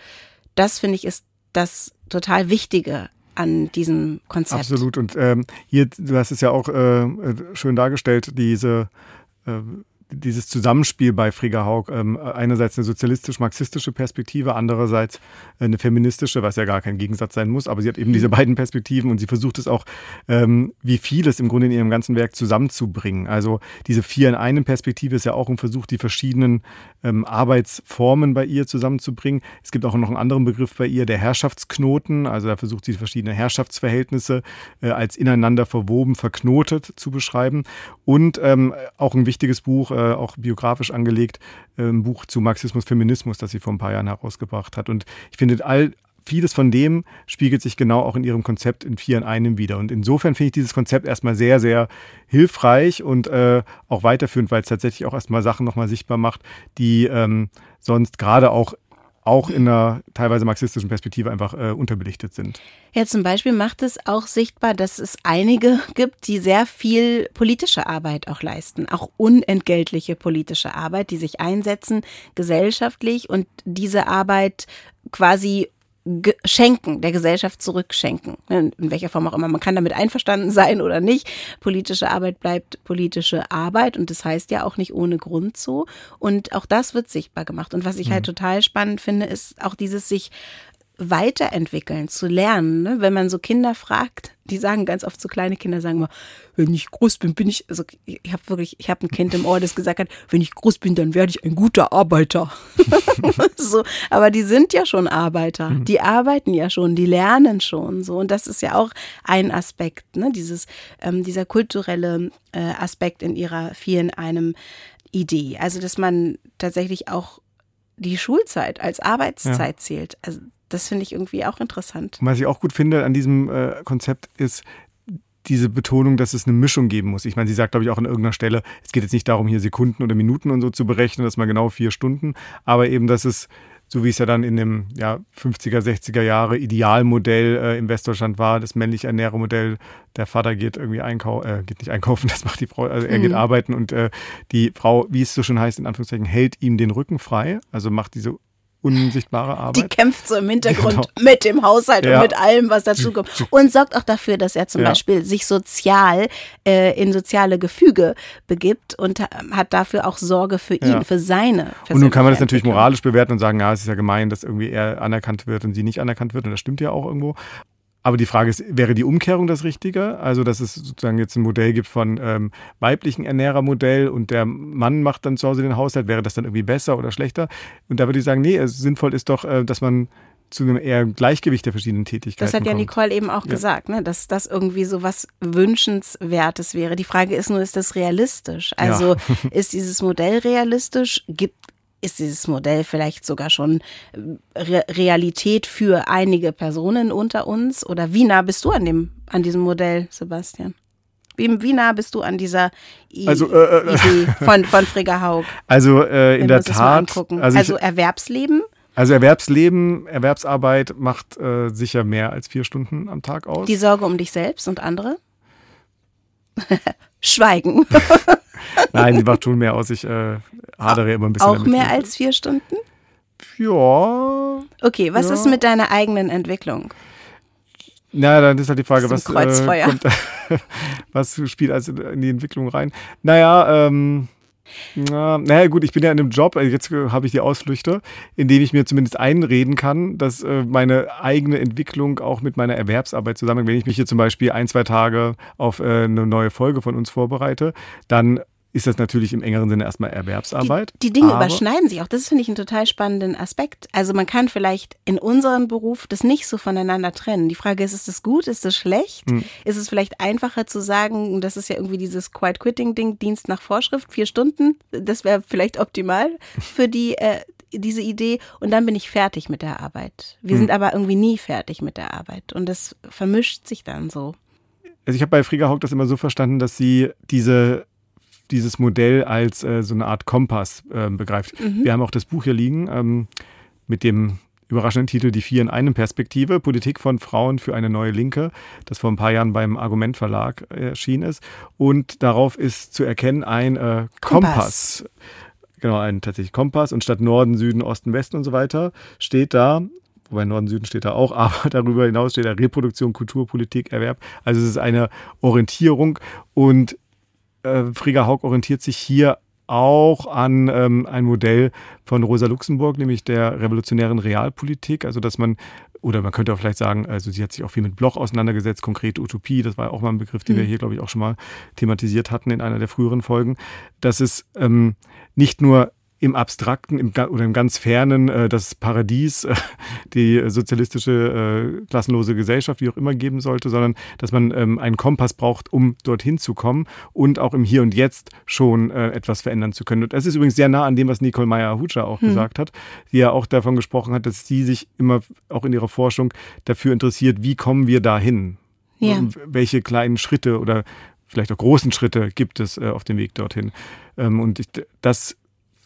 Das finde ich ist das total Wichtige an diesem Konzept. Absolut. Und ähm, hier, du hast es ja auch äh, äh, schön dargestellt, diese, äh, dieses Zusammenspiel bei Frigga Haug. Ähm, einerseits eine sozialistisch-marxistische Perspektive, andererseits eine feministische, was ja gar kein Gegensatz sein muss, aber sie hat eben diese beiden Perspektiven und sie versucht es auch, ähm, wie vieles im Grunde in ihrem ganzen Werk zusammenzubringen. Also diese vier in einem Perspektive ist ja auch ein Versuch, die verschiedenen ähm, Arbeitsformen bei ihr zusammenzubringen. Es gibt auch noch einen anderen Begriff bei ihr, der Herrschaftsknoten. Also da versucht sie verschiedene Herrschaftsverhältnisse äh, als ineinander verwoben, verknotet zu beschreiben. Und ähm, auch ein wichtiges Buch, äh, auch biografisch angelegt, äh, ein Buch zu Marxismus, Feminismus, das sie vor ein paar Jahren herausgebracht hat. Und ich finde, all vieles von dem spiegelt sich genau auch in ihrem Konzept in vier in einem wieder. Und insofern finde ich dieses Konzept erstmal sehr, sehr hilfreich und äh, auch weiterführend, weil es tatsächlich auch erstmal Sachen nochmal sichtbar macht, die ähm, sonst gerade auch auch in einer teilweise marxistischen Perspektive einfach äh, unterbelichtet sind. Ja, zum Beispiel macht es auch sichtbar, dass es einige gibt, die sehr viel politische Arbeit auch leisten, auch unentgeltliche politische Arbeit, die sich einsetzen gesellschaftlich und diese Arbeit quasi schenken, der Gesellschaft zurückschenken. In in welcher Form auch immer. Man kann damit einverstanden sein oder nicht. Politische Arbeit bleibt politische Arbeit und das heißt ja auch nicht ohne Grund so. Und auch das wird sichtbar gemacht. Und was ich halt total spannend finde, ist auch dieses sich weiterentwickeln, zu lernen. Ne? Wenn man so Kinder fragt, die sagen ganz oft so kleine Kinder sagen mal, wenn ich groß bin, bin ich, also ich habe wirklich, ich habe ein Kind im Ohr, das gesagt hat, wenn ich groß bin, dann werde ich ein guter Arbeiter. so, aber die sind ja schon Arbeiter, die arbeiten ja schon, die lernen schon so und das ist ja auch ein Aspekt, ne? Dieses, ähm, dieser kulturelle äh, Aspekt in ihrer vielen einem Idee. Also dass man tatsächlich auch die Schulzeit als Arbeitszeit zählt. Also das finde ich irgendwie auch interessant. Und was ich auch gut finde an diesem äh, Konzept ist diese Betonung, dass es eine Mischung geben muss. Ich meine, sie sagt, glaube ich, auch an irgendeiner Stelle, es geht jetzt nicht darum, hier Sekunden oder Minuten und so zu berechnen, dass man genau vier Stunden, aber eben, dass es so wie es ja dann in dem ja, 50er, 60er Jahre Idealmodell äh, in Westdeutschland war, das männlich Ernährermodell, der Vater geht irgendwie einkaufen, äh, geht nicht einkaufen, das macht die Frau, also er geht arbeiten und äh, die Frau, wie es so schon heißt, in Anführungszeichen, hält ihm den Rücken frei, also macht diese unsichtbare Die Arbeit. kämpft so im Hintergrund Genau. mit dem Haushalt Ja. und mit allem, was dazukommt. Und sorgt auch dafür, dass er zum Ja. Beispiel sich sozial äh, in soziale Gefüge begibt und ha- hat dafür auch Sorge für ihn, Ja. für seine Und nun kann man das natürlich moralisch bewerten und sagen, ja, es ist ja gemein, dass irgendwie er anerkannt wird und sie nicht anerkannt wird. Und das stimmt ja auch irgendwo. Aber die Frage ist, wäre die Umkehrung das Richtige? Also, dass es sozusagen jetzt ein Modell gibt von ähm, weiblichen Ernährermodell und der Mann macht dann zu Hause den Haushalt, wäre das dann irgendwie besser oder schlechter? Und da würde ich sagen, nee, es sinnvoll ist doch, äh, dass man zu einem eher Gleichgewicht der verschiedenen Tätigkeiten Das hat ja kommt. Nicole eben auch Ja. gesagt, ne, dass das irgendwie so was Wünschenswertes wäre. Die Frage ist nur, ist das realistisch? Also ist dieses Modell realistisch? Gibt ist dieses Modell vielleicht sogar schon äh, Re Realität für einige Personen unter uns? Oder wie nah bist du an dem, an diesem Modell, Sebastian? Wie, wie nah bist du an dieser I Also, äh, äh, Idee von, von Frigga Haug? Also äh, in der Tat, also, Also, ich, Erwerbsleben? also Erwerbsleben, Erwerbsarbeit macht äh, sicher mehr als vier Stunden am Tag aus. Die Sorge um dich selbst und andere? Schweigen. Nein, sie macht schon mehr aus. Ich äh, hadere immer ein bisschen Auch mehr als vier Stunden? Ja. Okay, was Ja. ist mit deiner eigenen Entwicklung? Na, dann ist halt die Frage, was, äh, kommt, was spielt also in die Entwicklung rein? Naja, ähm, Na, naja, gut, ich bin ja in einem Job, jetzt äh, habe ich die Ausflüchte, in dem ich mir zumindest einreden kann, dass äh, meine eigene Entwicklung auch mit meiner Erwerbsarbeit zusammenhängt. Wenn ich mich hier zum Beispiel ein, zwei Tage auf äh, eine neue Folge von uns vorbereite, dann ist das natürlich im engeren Sinne erstmal Erwerbsarbeit. Die, die Dinge überschneiden sich auch. Das finde ich einen total spannenden Aspekt. Also man kann vielleicht in unserem Beruf das nicht so voneinander trennen. Die Frage ist, ist das gut, ist das schlecht? Hm. Ist es vielleicht einfacher zu sagen, das ist ja irgendwie dieses Quiet Quitting Ding, Dienst nach Vorschrift, vier Stunden. Das wäre vielleicht optimal für die, äh, diese Idee. Und dann bin ich fertig mit der Arbeit. Wir hm. sind aber irgendwie nie fertig mit der Arbeit. Und das vermischt sich dann so. Also ich habe bei Frieger Haug das immer so verstanden, dass sie diese dieses Modell als äh, so eine Art Kompass äh, begreift. Mhm. Wir haben auch das Buch hier liegen ähm, mit dem überraschenden Titel Die Vier in einem Perspektive, Politik von Frauen für eine neue Linke, das vor ein paar Jahren beim Argument Verlag erschienen ist. Und darauf ist zu erkennen ein äh, Kompass. Kompass. Genau, ein tatsächlich Kompass. Und statt Norden, Süden, Osten, Westen und so weiter steht da, wobei Norden, Süden steht da auch, aber darüber hinaus steht da Reproduktion, Kultur, Politik, Erwerb. Also es ist eine Orientierung und äh, Frieger Haug orientiert sich hier auch an ähm, ein Modell von Rosa Luxemburg, nämlich der revolutionären Realpolitik. Also, dass man, oder man könnte auch vielleicht sagen, also sie hat sich auch viel mit Bloch auseinandergesetzt, konkrete Utopie, das war auch mal ein Begriff, den mhm. wir hier, glaube ich, auch schon mal thematisiert hatten in einer der früheren Folgen, dass es ähm, nicht nur im Abstrakten im, oder im ganz Fernen äh, das Paradies, äh, die sozialistische äh, klassenlose Gesellschaft, wie auch immer geben sollte, sondern dass man ähm, einen Kompass braucht, um dorthin zu kommen und auch im Hier und Jetzt schon äh, etwas verändern zu können. Und das ist übrigens sehr nah an dem, was Nicole Meyer-Hutscher auch hm. gesagt hat, die ja auch davon gesprochen hat, dass sie sich immer auch in ihrer Forschung dafür interessiert, wie kommen wir dahin? Ja. Welche kleinen Schritte oder vielleicht auch großen Schritte gibt es äh, auf dem Weg dorthin? Ähm, und ich, das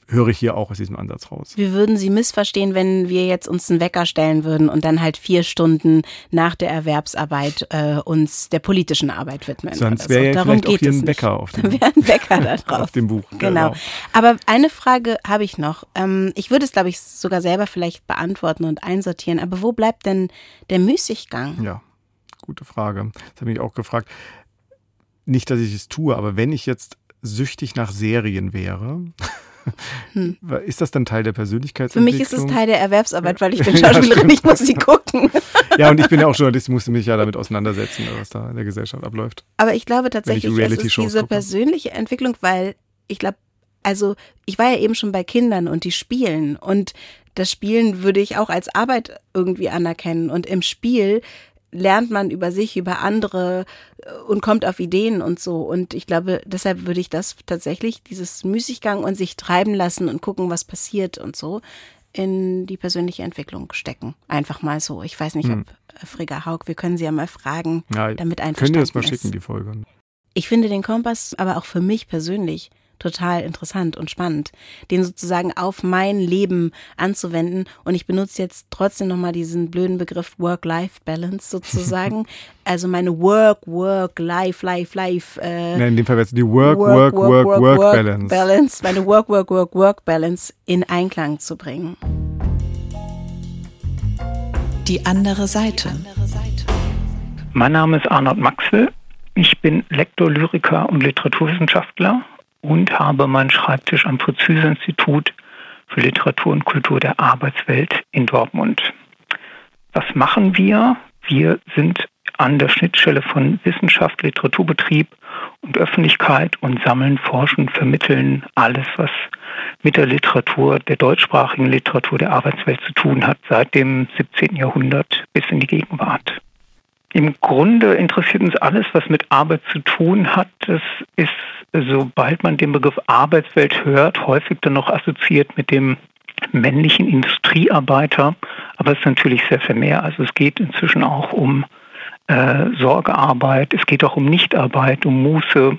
höre ich hier auch aus diesem Ansatz raus. Wir würden Sie missverstehen, wenn wir jetzt uns einen Wecker stellen würden und dann halt vier Stunden nach der Erwerbsarbeit äh, uns der politischen Arbeit widmen. Sonst wäre so. ja Darum vielleicht auch hier ein Wecker auf dem, ein Wecker da drauf. auf dem Buch. Genau. genau. Aber eine Frage habe ich noch. Ähm, ich würde es, glaube ich, sogar selber vielleicht beantworten und einsortieren. Aber wo bleibt denn der Müßiggang? Ja, gute Frage. Das habe ich auch gefragt. Nicht, dass ich es tue, aber wenn ich jetzt süchtig nach Serien wäre, hm. Ist das dann Teil der Persönlichkeitsentwicklung? Für mich ist es Teil der Erwerbsarbeit, weil ich bin Schauspielerin, ja, ich muss sie gucken. ja, und ich bin ja auch Journalist, musste mich ja damit auseinandersetzen, was da in der Gesellschaft abläuft. Aber ich glaube tatsächlich, ich es ist diese gucke. persönliche Entwicklung, weil ich glaube, also ich war ja eben schon bei Kindern und die spielen und das Spielen würde ich auch als Arbeit irgendwie anerkennen und im Spiel lernt man über sich, über andere äh, und kommt auf Ideen und so. Und ich glaube, deshalb würde ich das tatsächlich, dieses Müßiggang und sich treiben lassen und gucken, was passiert und so, in die persönliche Entwicklung stecken. Einfach mal so. Ich weiß nicht, hm. ob äh, Frigga Haug, wir können sie ja mal fragen, ja, damit einverstanden Können ihr das mal schicken, die Folge? Ich finde den Kompass aber auch für mich persönlich total interessant und spannend, den sozusagen auf mein Leben anzuwenden. Und ich benutze jetzt trotzdem nochmal diesen blöden Begriff Work-Life-Balance sozusagen. also meine Work, Work, Life, Life, Life. Äh, ja, in dem Fall wäre es die Work, Work, Work, Work, Work, Work Balance. Balance. Meine Work, Work, Work, Work Balance in Einklang zu bringen. Die andere Seite. Mein Name ist Arnold Maxwell. Ich bin Lektor, Lyriker und Literaturwissenschaftler und habe meinen Schreibtisch am Fritz-Hüse-Institut für Literatur und Kultur der Arbeitswelt in Dortmund. Was machen wir? Wir sind an der Schnittstelle von Wissenschaft, Literaturbetrieb und Öffentlichkeit und sammeln, forschen, vermitteln alles, was mit der Literatur, der deutschsprachigen Literatur der Arbeitswelt zu tun hat, seit dem 17. Jahrhundert bis in die Gegenwart. Im Grunde interessiert uns alles, was mit Arbeit zu tun hat. Das ist, sobald man den Begriff Arbeitswelt hört, häufig dann noch assoziiert mit dem männlichen Industriearbeiter. Aber es ist natürlich sehr viel mehr. Also es geht inzwischen auch um äh, Sorgearbeit, es geht auch um Nichtarbeit, um Muße,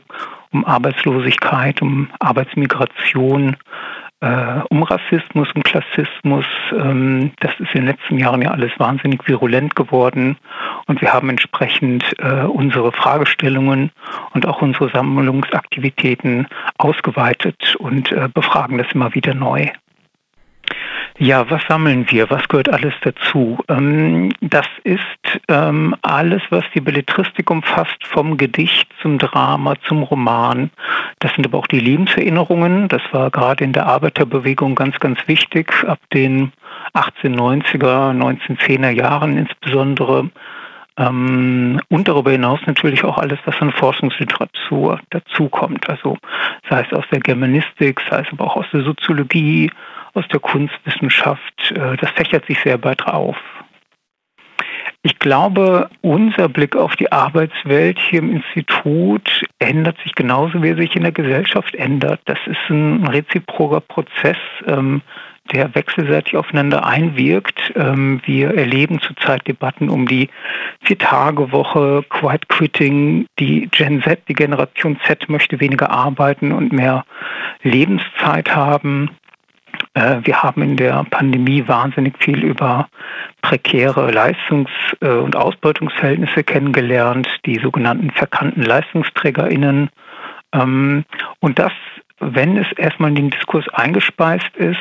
um Arbeitslosigkeit, um Arbeitsmigration, äh, um Rassismus, um Klassismus. Ähm, das ist in den letzten Jahren ja alles wahnsinnig virulent geworden. Und wir haben entsprechend äh, unsere Fragestellungen und auch unsere Sammlungsaktivitäten ausgeweitet und äh, befragen das immer wieder neu. Ja, was sammeln wir? Was gehört alles dazu? Ähm, das ist ähm, alles, was die Belletristik umfasst, vom Gedicht zum Drama, zum Roman. Das sind aber auch die Lebenserinnerungen. Das war gerade in der Arbeiterbewegung ganz, ganz wichtig. Ab den 1890er, 1910er Jahren insbesondere. Ähm, und darüber hinaus natürlich auch alles, was an Forschungsliteratur dazukommt. Also sei es aus der Germanistik, sei es aber auch aus der Soziologie, aus der Kunstwissenschaft. Äh, das fächert sich sehr weit auf. Ich glaube, unser Blick auf die Arbeitswelt hier im Institut ändert sich genauso, wie er sich in der Gesellschaft ändert. Das ist ein reziproker Prozess, ähm, der wechselseitig aufeinander einwirkt. Ähm, wir erleben zurzeit Debatten um die Vier-Tage-Woche, Quiet Quitting, die Gen Z, die Generation Z möchte weniger arbeiten und mehr Lebenszeit haben. Äh, wir haben in der Pandemie wahnsinnig viel über prekäre Leistungs- äh, und Ausbeutungsverhältnisse kennengelernt, die sogenannten verkannten LeistungsträgerInnen. Ähm, und das, wenn es erstmal in den Diskurs eingespeist ist,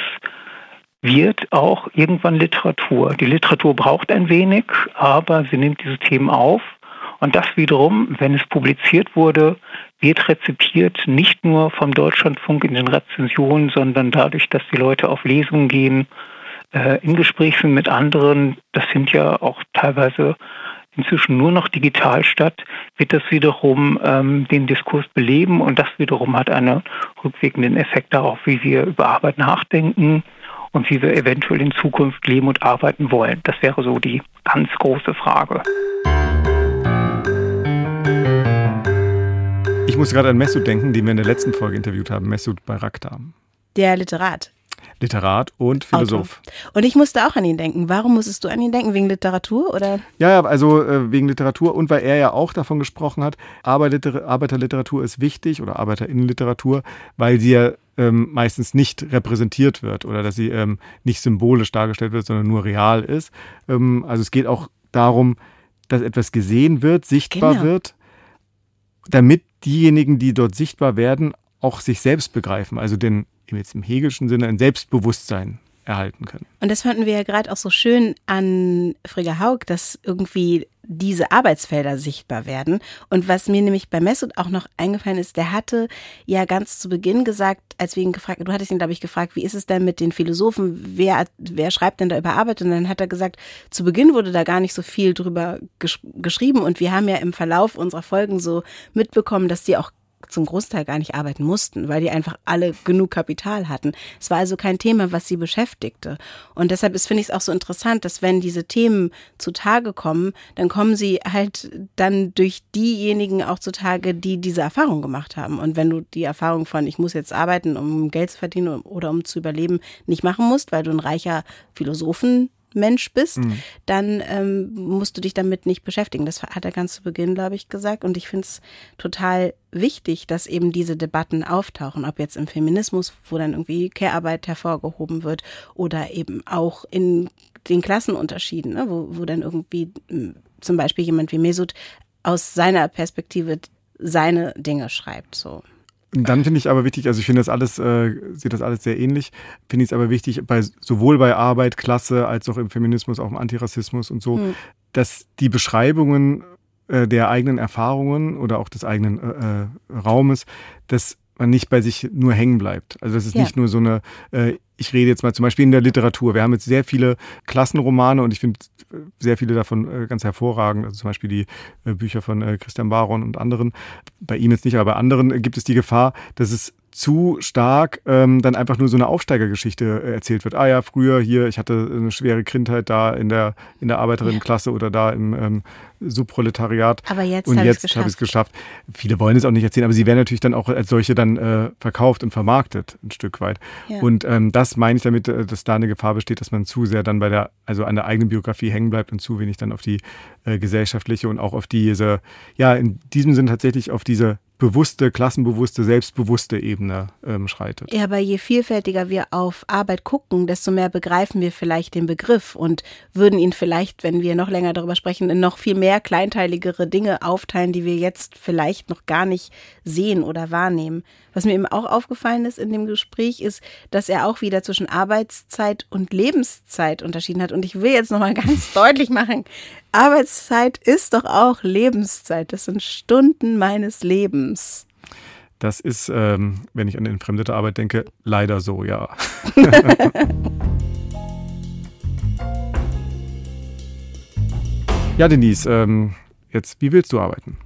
wird auch irgendwann Literatur. Die Literatur braucht ein wenig, aber sie nimmt diese Themen auf. Und das wiederum, wenn es publiziert wurde, wird rezipiert nicht nur vom Deutschlandfunk in den Rezensionen, sondern dadurch, dass die Leute auf Lesungen gehen, äh, in Gespräch mit anderen, das sind ja auch teilweise inzwischen nur noch digital statt, wird das wiederum ähm, den Diskurs beleben und das wiederum hat einen rückwirkenden Effekt darauf, wie wir über Arbeit nachdenken und wie wir eventuell in Zukunft leben und arbeiten wollen. Das wäre so die ganz große Frage. Ich muss gerade an Mesut denken, den wir in der letzten Folge interviewt haben, Mesut Bayraktar. Der Literat. Literat und Philosoph. Autor. Und ich musste auch an ihn denken. Warum musstest du an ihn denken? Wegen Literatur oder? Ja, also äh, wegen Literatur und weil er ja auch davon gesprochen hat, Arbeiter, Arbeiterliteratur ist wichtig oder Arbeiterinnenliteratur, weil sie ja ähm, meistens nicht repräsentiert wird oder dass sie ähm, nicht symbolisch dargestellt wird, sondern nur real ist. Ähm, also es geht auch darum, dass etwas gesehen wird, sichtbar genau. wird, damit diejenigen, die dort sichtbar werden, auch sich selbst begreifen, also den jetzt im Hegelschen Sinne ein Selbstbewusstsein erhalten können. Und das fanden wir ja gerade auch so schön an Frigga Haug, dass irgendwie diese Arbeitsfelder sichtbar werden. Und was mir nämlich bei Messut auch noch eingefallen ist, der hatte ja ganz zu Beginn gesagt, als wir ihn gefragt, du hattest ihn, glaube ich, gefragt, wie ist es denn mit den Philosophen, wer, wer schreibt denn da über Arbeit? Und dann hat er gesagt, zu Beginn wurde da gar nicht so viel drüber gesch geschrieben. Und wir haben ja im Verlauf unserer Folgen so mitbekommen, dass die auch zum Großteil gar nicht arbeiten mussten, weil die einfach alle genug Kapital hatten. Es war also kein Thema, was sie beschäftigte. Und deshalb ist, finde ich es auch so interessant, dass wenn diese Themen zutage kommen, dann kommen sie halt dann durch diejenigen auch zutage, die diese Erfahrung gemacht haben. Und wenn du die Erfahrung von, ich muss jetzt arbeiten, um Geld zu verdienen oder um zu überleben, nicht machen musst, weil du ein reicher Philosophen Mensch bist, mhm. dann ähm, musst du dich damit nicht beschäftigen. Das hat er ganz zu Beginn, glaube ich, gesagt. Und ich finde es total wichtig, dass eben diese Debatten auftauchen, ob jetzt im Feminismus, wo dann irgendwie Care-Arbeit hervorgehoben wird, oder eben auch in den Klassenunterschieden, ne, wo, wo dann irgendwie hm, zum Beispiel jemand wie Mesut aus seiner Perspektive seine Dinge schreibt. So. Dann finde ich aber wichtig, also ich finde das alles, äh, sehe das alles sehr ähnlich, finde ich es aber wichtig, bei, sowohl bei Arbeit, Klasse, als auch im Feminismus, auch im Antirassismus und so, mhm. dass die Beschreibungen äh, der eigenen Erfahrungen oder auch des eigenen äh, äh Raumes, dass man nicht bei sich nur hängen bleibt. Also das ist ja. nicht nur so eine, äh, ich rede jetzt mal zum Beispiel in der Literatur. Wir haben jetzt sehr viele Klassenromane und ich finde sehr viele davon äh, ganz hervorragend. Also zum Beispiel die äh, Bücher von äh, Christian Baron und anderen. Bei ihm jetzt nicht, aber bei anderen gibt es die Gefahr, dass es zu stark ähm, dann einfach nur so eine Aufsteigergeschichte äh, erzählt wird. Ah ja, früher hier, ich hatte eine schwere Kindheit da in der, in der Arbeiterinnenklasse ja. oder da im ähm, Subproletariat. Aber jetzt und habe jetzt habe ich es geschafft. Viele wollen es auch nicht erzählen, aber sie werden natürlich dann auch als solche dann äh, verkauft und vermarktet ein Stück weit. Ja. Und ähm, das meine ich damit, äh, dass da eine Gefahr besteht, dass man zu sehr dann bei der, also an der eigenen Biografie hängen bleibt und zu wenig dann auf die äh, gesellschaftliche und auch auf diese, ja, in diesem Sinn tatsächlich auf diese bewusste, klassenbewusste, selbstbewusste Ebene ähm, schreitet. Ja, aber je vielfältiger wir auf Arbeit gucken, desto mehr begreifen wir vielleicht den Begriff und würden ihn vielleicht, wenn wir noch länger darüber sprechen, in noch viel mehr kleinteiligere Dinge aufteilen, die wir jetzt vielleicht noch gar nicht sehen oder wahrnehmen. Was mir eben auch aufgefallen ist in dem Gespräch, ist, dass er auch wieder zwischen Arbeitszeit und Lebenszeit unterschieden hat. Und ich will jetzt nochmal ganz deutlich machen, Arbeitszeit ist doch auch Lebenszeit. Das sind Stunden meines Lebens. Das ist, ähm, wenn ich an entfremdete Arbeit denke, leider so, ja. ja, Denise, ähm, jetzt, wie willst du arbeiten?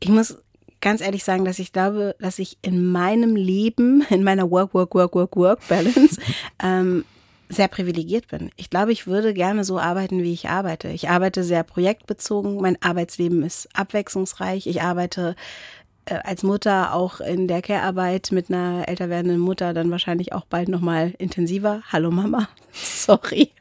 Ich muss ganz ehrlich sagen, dass ich glaube, dass ich in meinem Leben, in meiner Work, Work, Work, Work, Work Balance, ähm, sehr privilegiert bin. Ich glaube, ich würde gerne so arbeiten, wie ich arbeite. Ich arbeite sehr projektbezogen. Mein Arbeitsleben ist abwechslungsreich. Ich arbeite äh, als Mutter auch in der Care-Arbeit mit einer älter werdenden Mutter dann wahrscheinlich auch bald nochmal intensiver. Hallo Mama, sorry.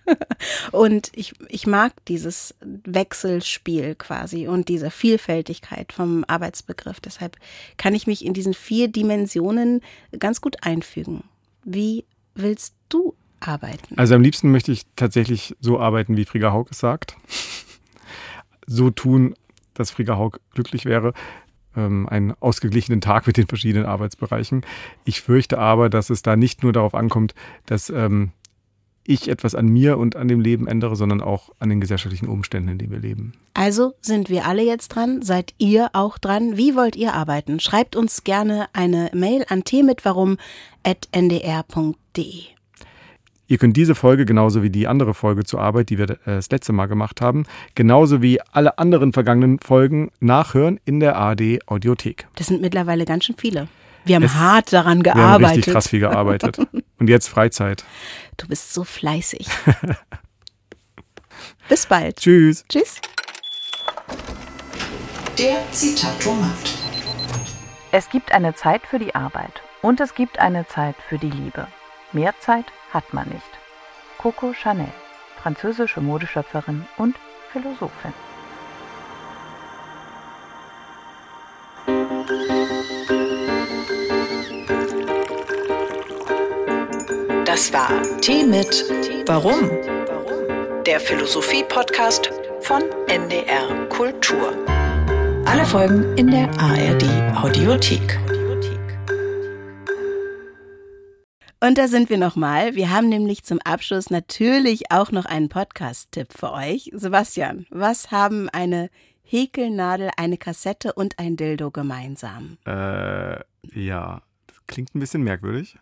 Und ich, ich mag dieses Wechselspiel quasi und diese Vielfältigkeit vom Arbeitsbegriff. Deshalb kann ich mich in diesen vier Dimensionen ganz gut einfügen. Wie willst du arbeiten? Also am liebsten möchte ich tatsächlich so arbeiten, wie Frigga Haug es sagt. So tun, dass Frigga Haug glücklich wäre ähm, einen ausgeglichenen Tag mit den verschiedenen Arbeitsbereichen. Ich fürchte aber, dass es da nicht nur darauf ankommt, dass ähm, ich etwas an mir und an dem Leben ändere, sondern auch an den gesellschaftlichen Umständen, in denen wir leben. Also sind wir alle jetzt dran? Seid ihr auch dran? Wie wollt ihr arbeiten? Schreibt uns gerne eine Mail an tmitwarum.ndr.de. Ihr könnt diese Folge genauso wie die andere Folge zur Arbeit, die wir äh, das letzte Mal gemacht haben, genauso wie alle anderen vergangenen Folgen nachhören in der ARD Audiothek. Das sind mittlerweile ganz schön viele. Wir haben es, hart daran gearbeitet. Wir haben richtig krass viel gearbeitet. Und jetzt Freizeit. Du bist so fleißig. Bis bald. Tschüss. Tschüss. Der Zitatomat. Es gibt eine Zeit für die Arbeit und es gibt eine Zeit für die Liebe. Mehr Zeit hat man nicht. Coco Chanel, französische Modeschöpferin und Philosophin. Das war Tee mit Warum? Der Philosophie-Podcast von NDR Kultur. Alle Folgen in der ARD Audiothek. Und da sind wir nochmal. Wir haben nämlich zum Abschluss natürlich auch noch einen Podcast-Tipp für euch. Sebastian, was haben eine Häkelnadel, eine Kassette und ein Dildo gemeinsam? Äh, ja, klingt ein bisschen merkwürdig.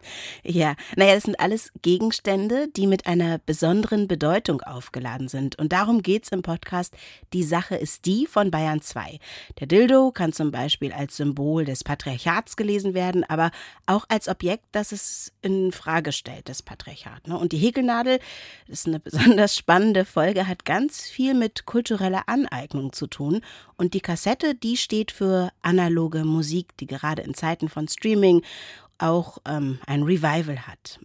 Ja, naja, das sind alles Gegenstände, die mit einer besonderen Bedeutung aufgeladen sind. Und darum geht es im Podcast Die Sache ist die von Bayern 2. Der Dildo kann zum Beispiel als Symbol des Patriarchats gelesen werden, aber auch als Objekt, das es in Frage stellt, das Patriarchat. Ne? Und die Häkelnadel, das ist eine besonders spannende Folge, hat ganz viel mit kultureller Aneignung zu tun. Und die Kassette, die steht für analoge Musik, die gerade in Zeiten von Streaming auch ähm, ein Revival hat.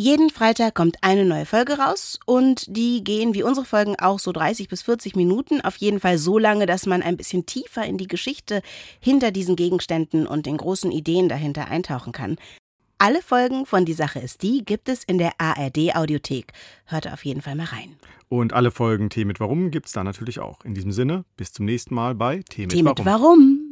Jeden Freitag kommt eine neue Folge raus und die gehen wie unsere Folgen auch so 30 bis 40 Minuten, auf jeden Fall so lange, dass man ein bisschen tiefer in die Geschichte hinter diesen Gegenständen und den großen Ideen dahinter eintauchen kann. Alle Folgen von Die Sache ist die gibt es in der ARD Audiothek. Hört auf jeden Fall mal rein. Und alle Folgen Tee mit Warum gibt es da natürlich auch. In diesem Sinne, bis zum nächsten Mal bei Tee mit, Tee mit Warum. Warum.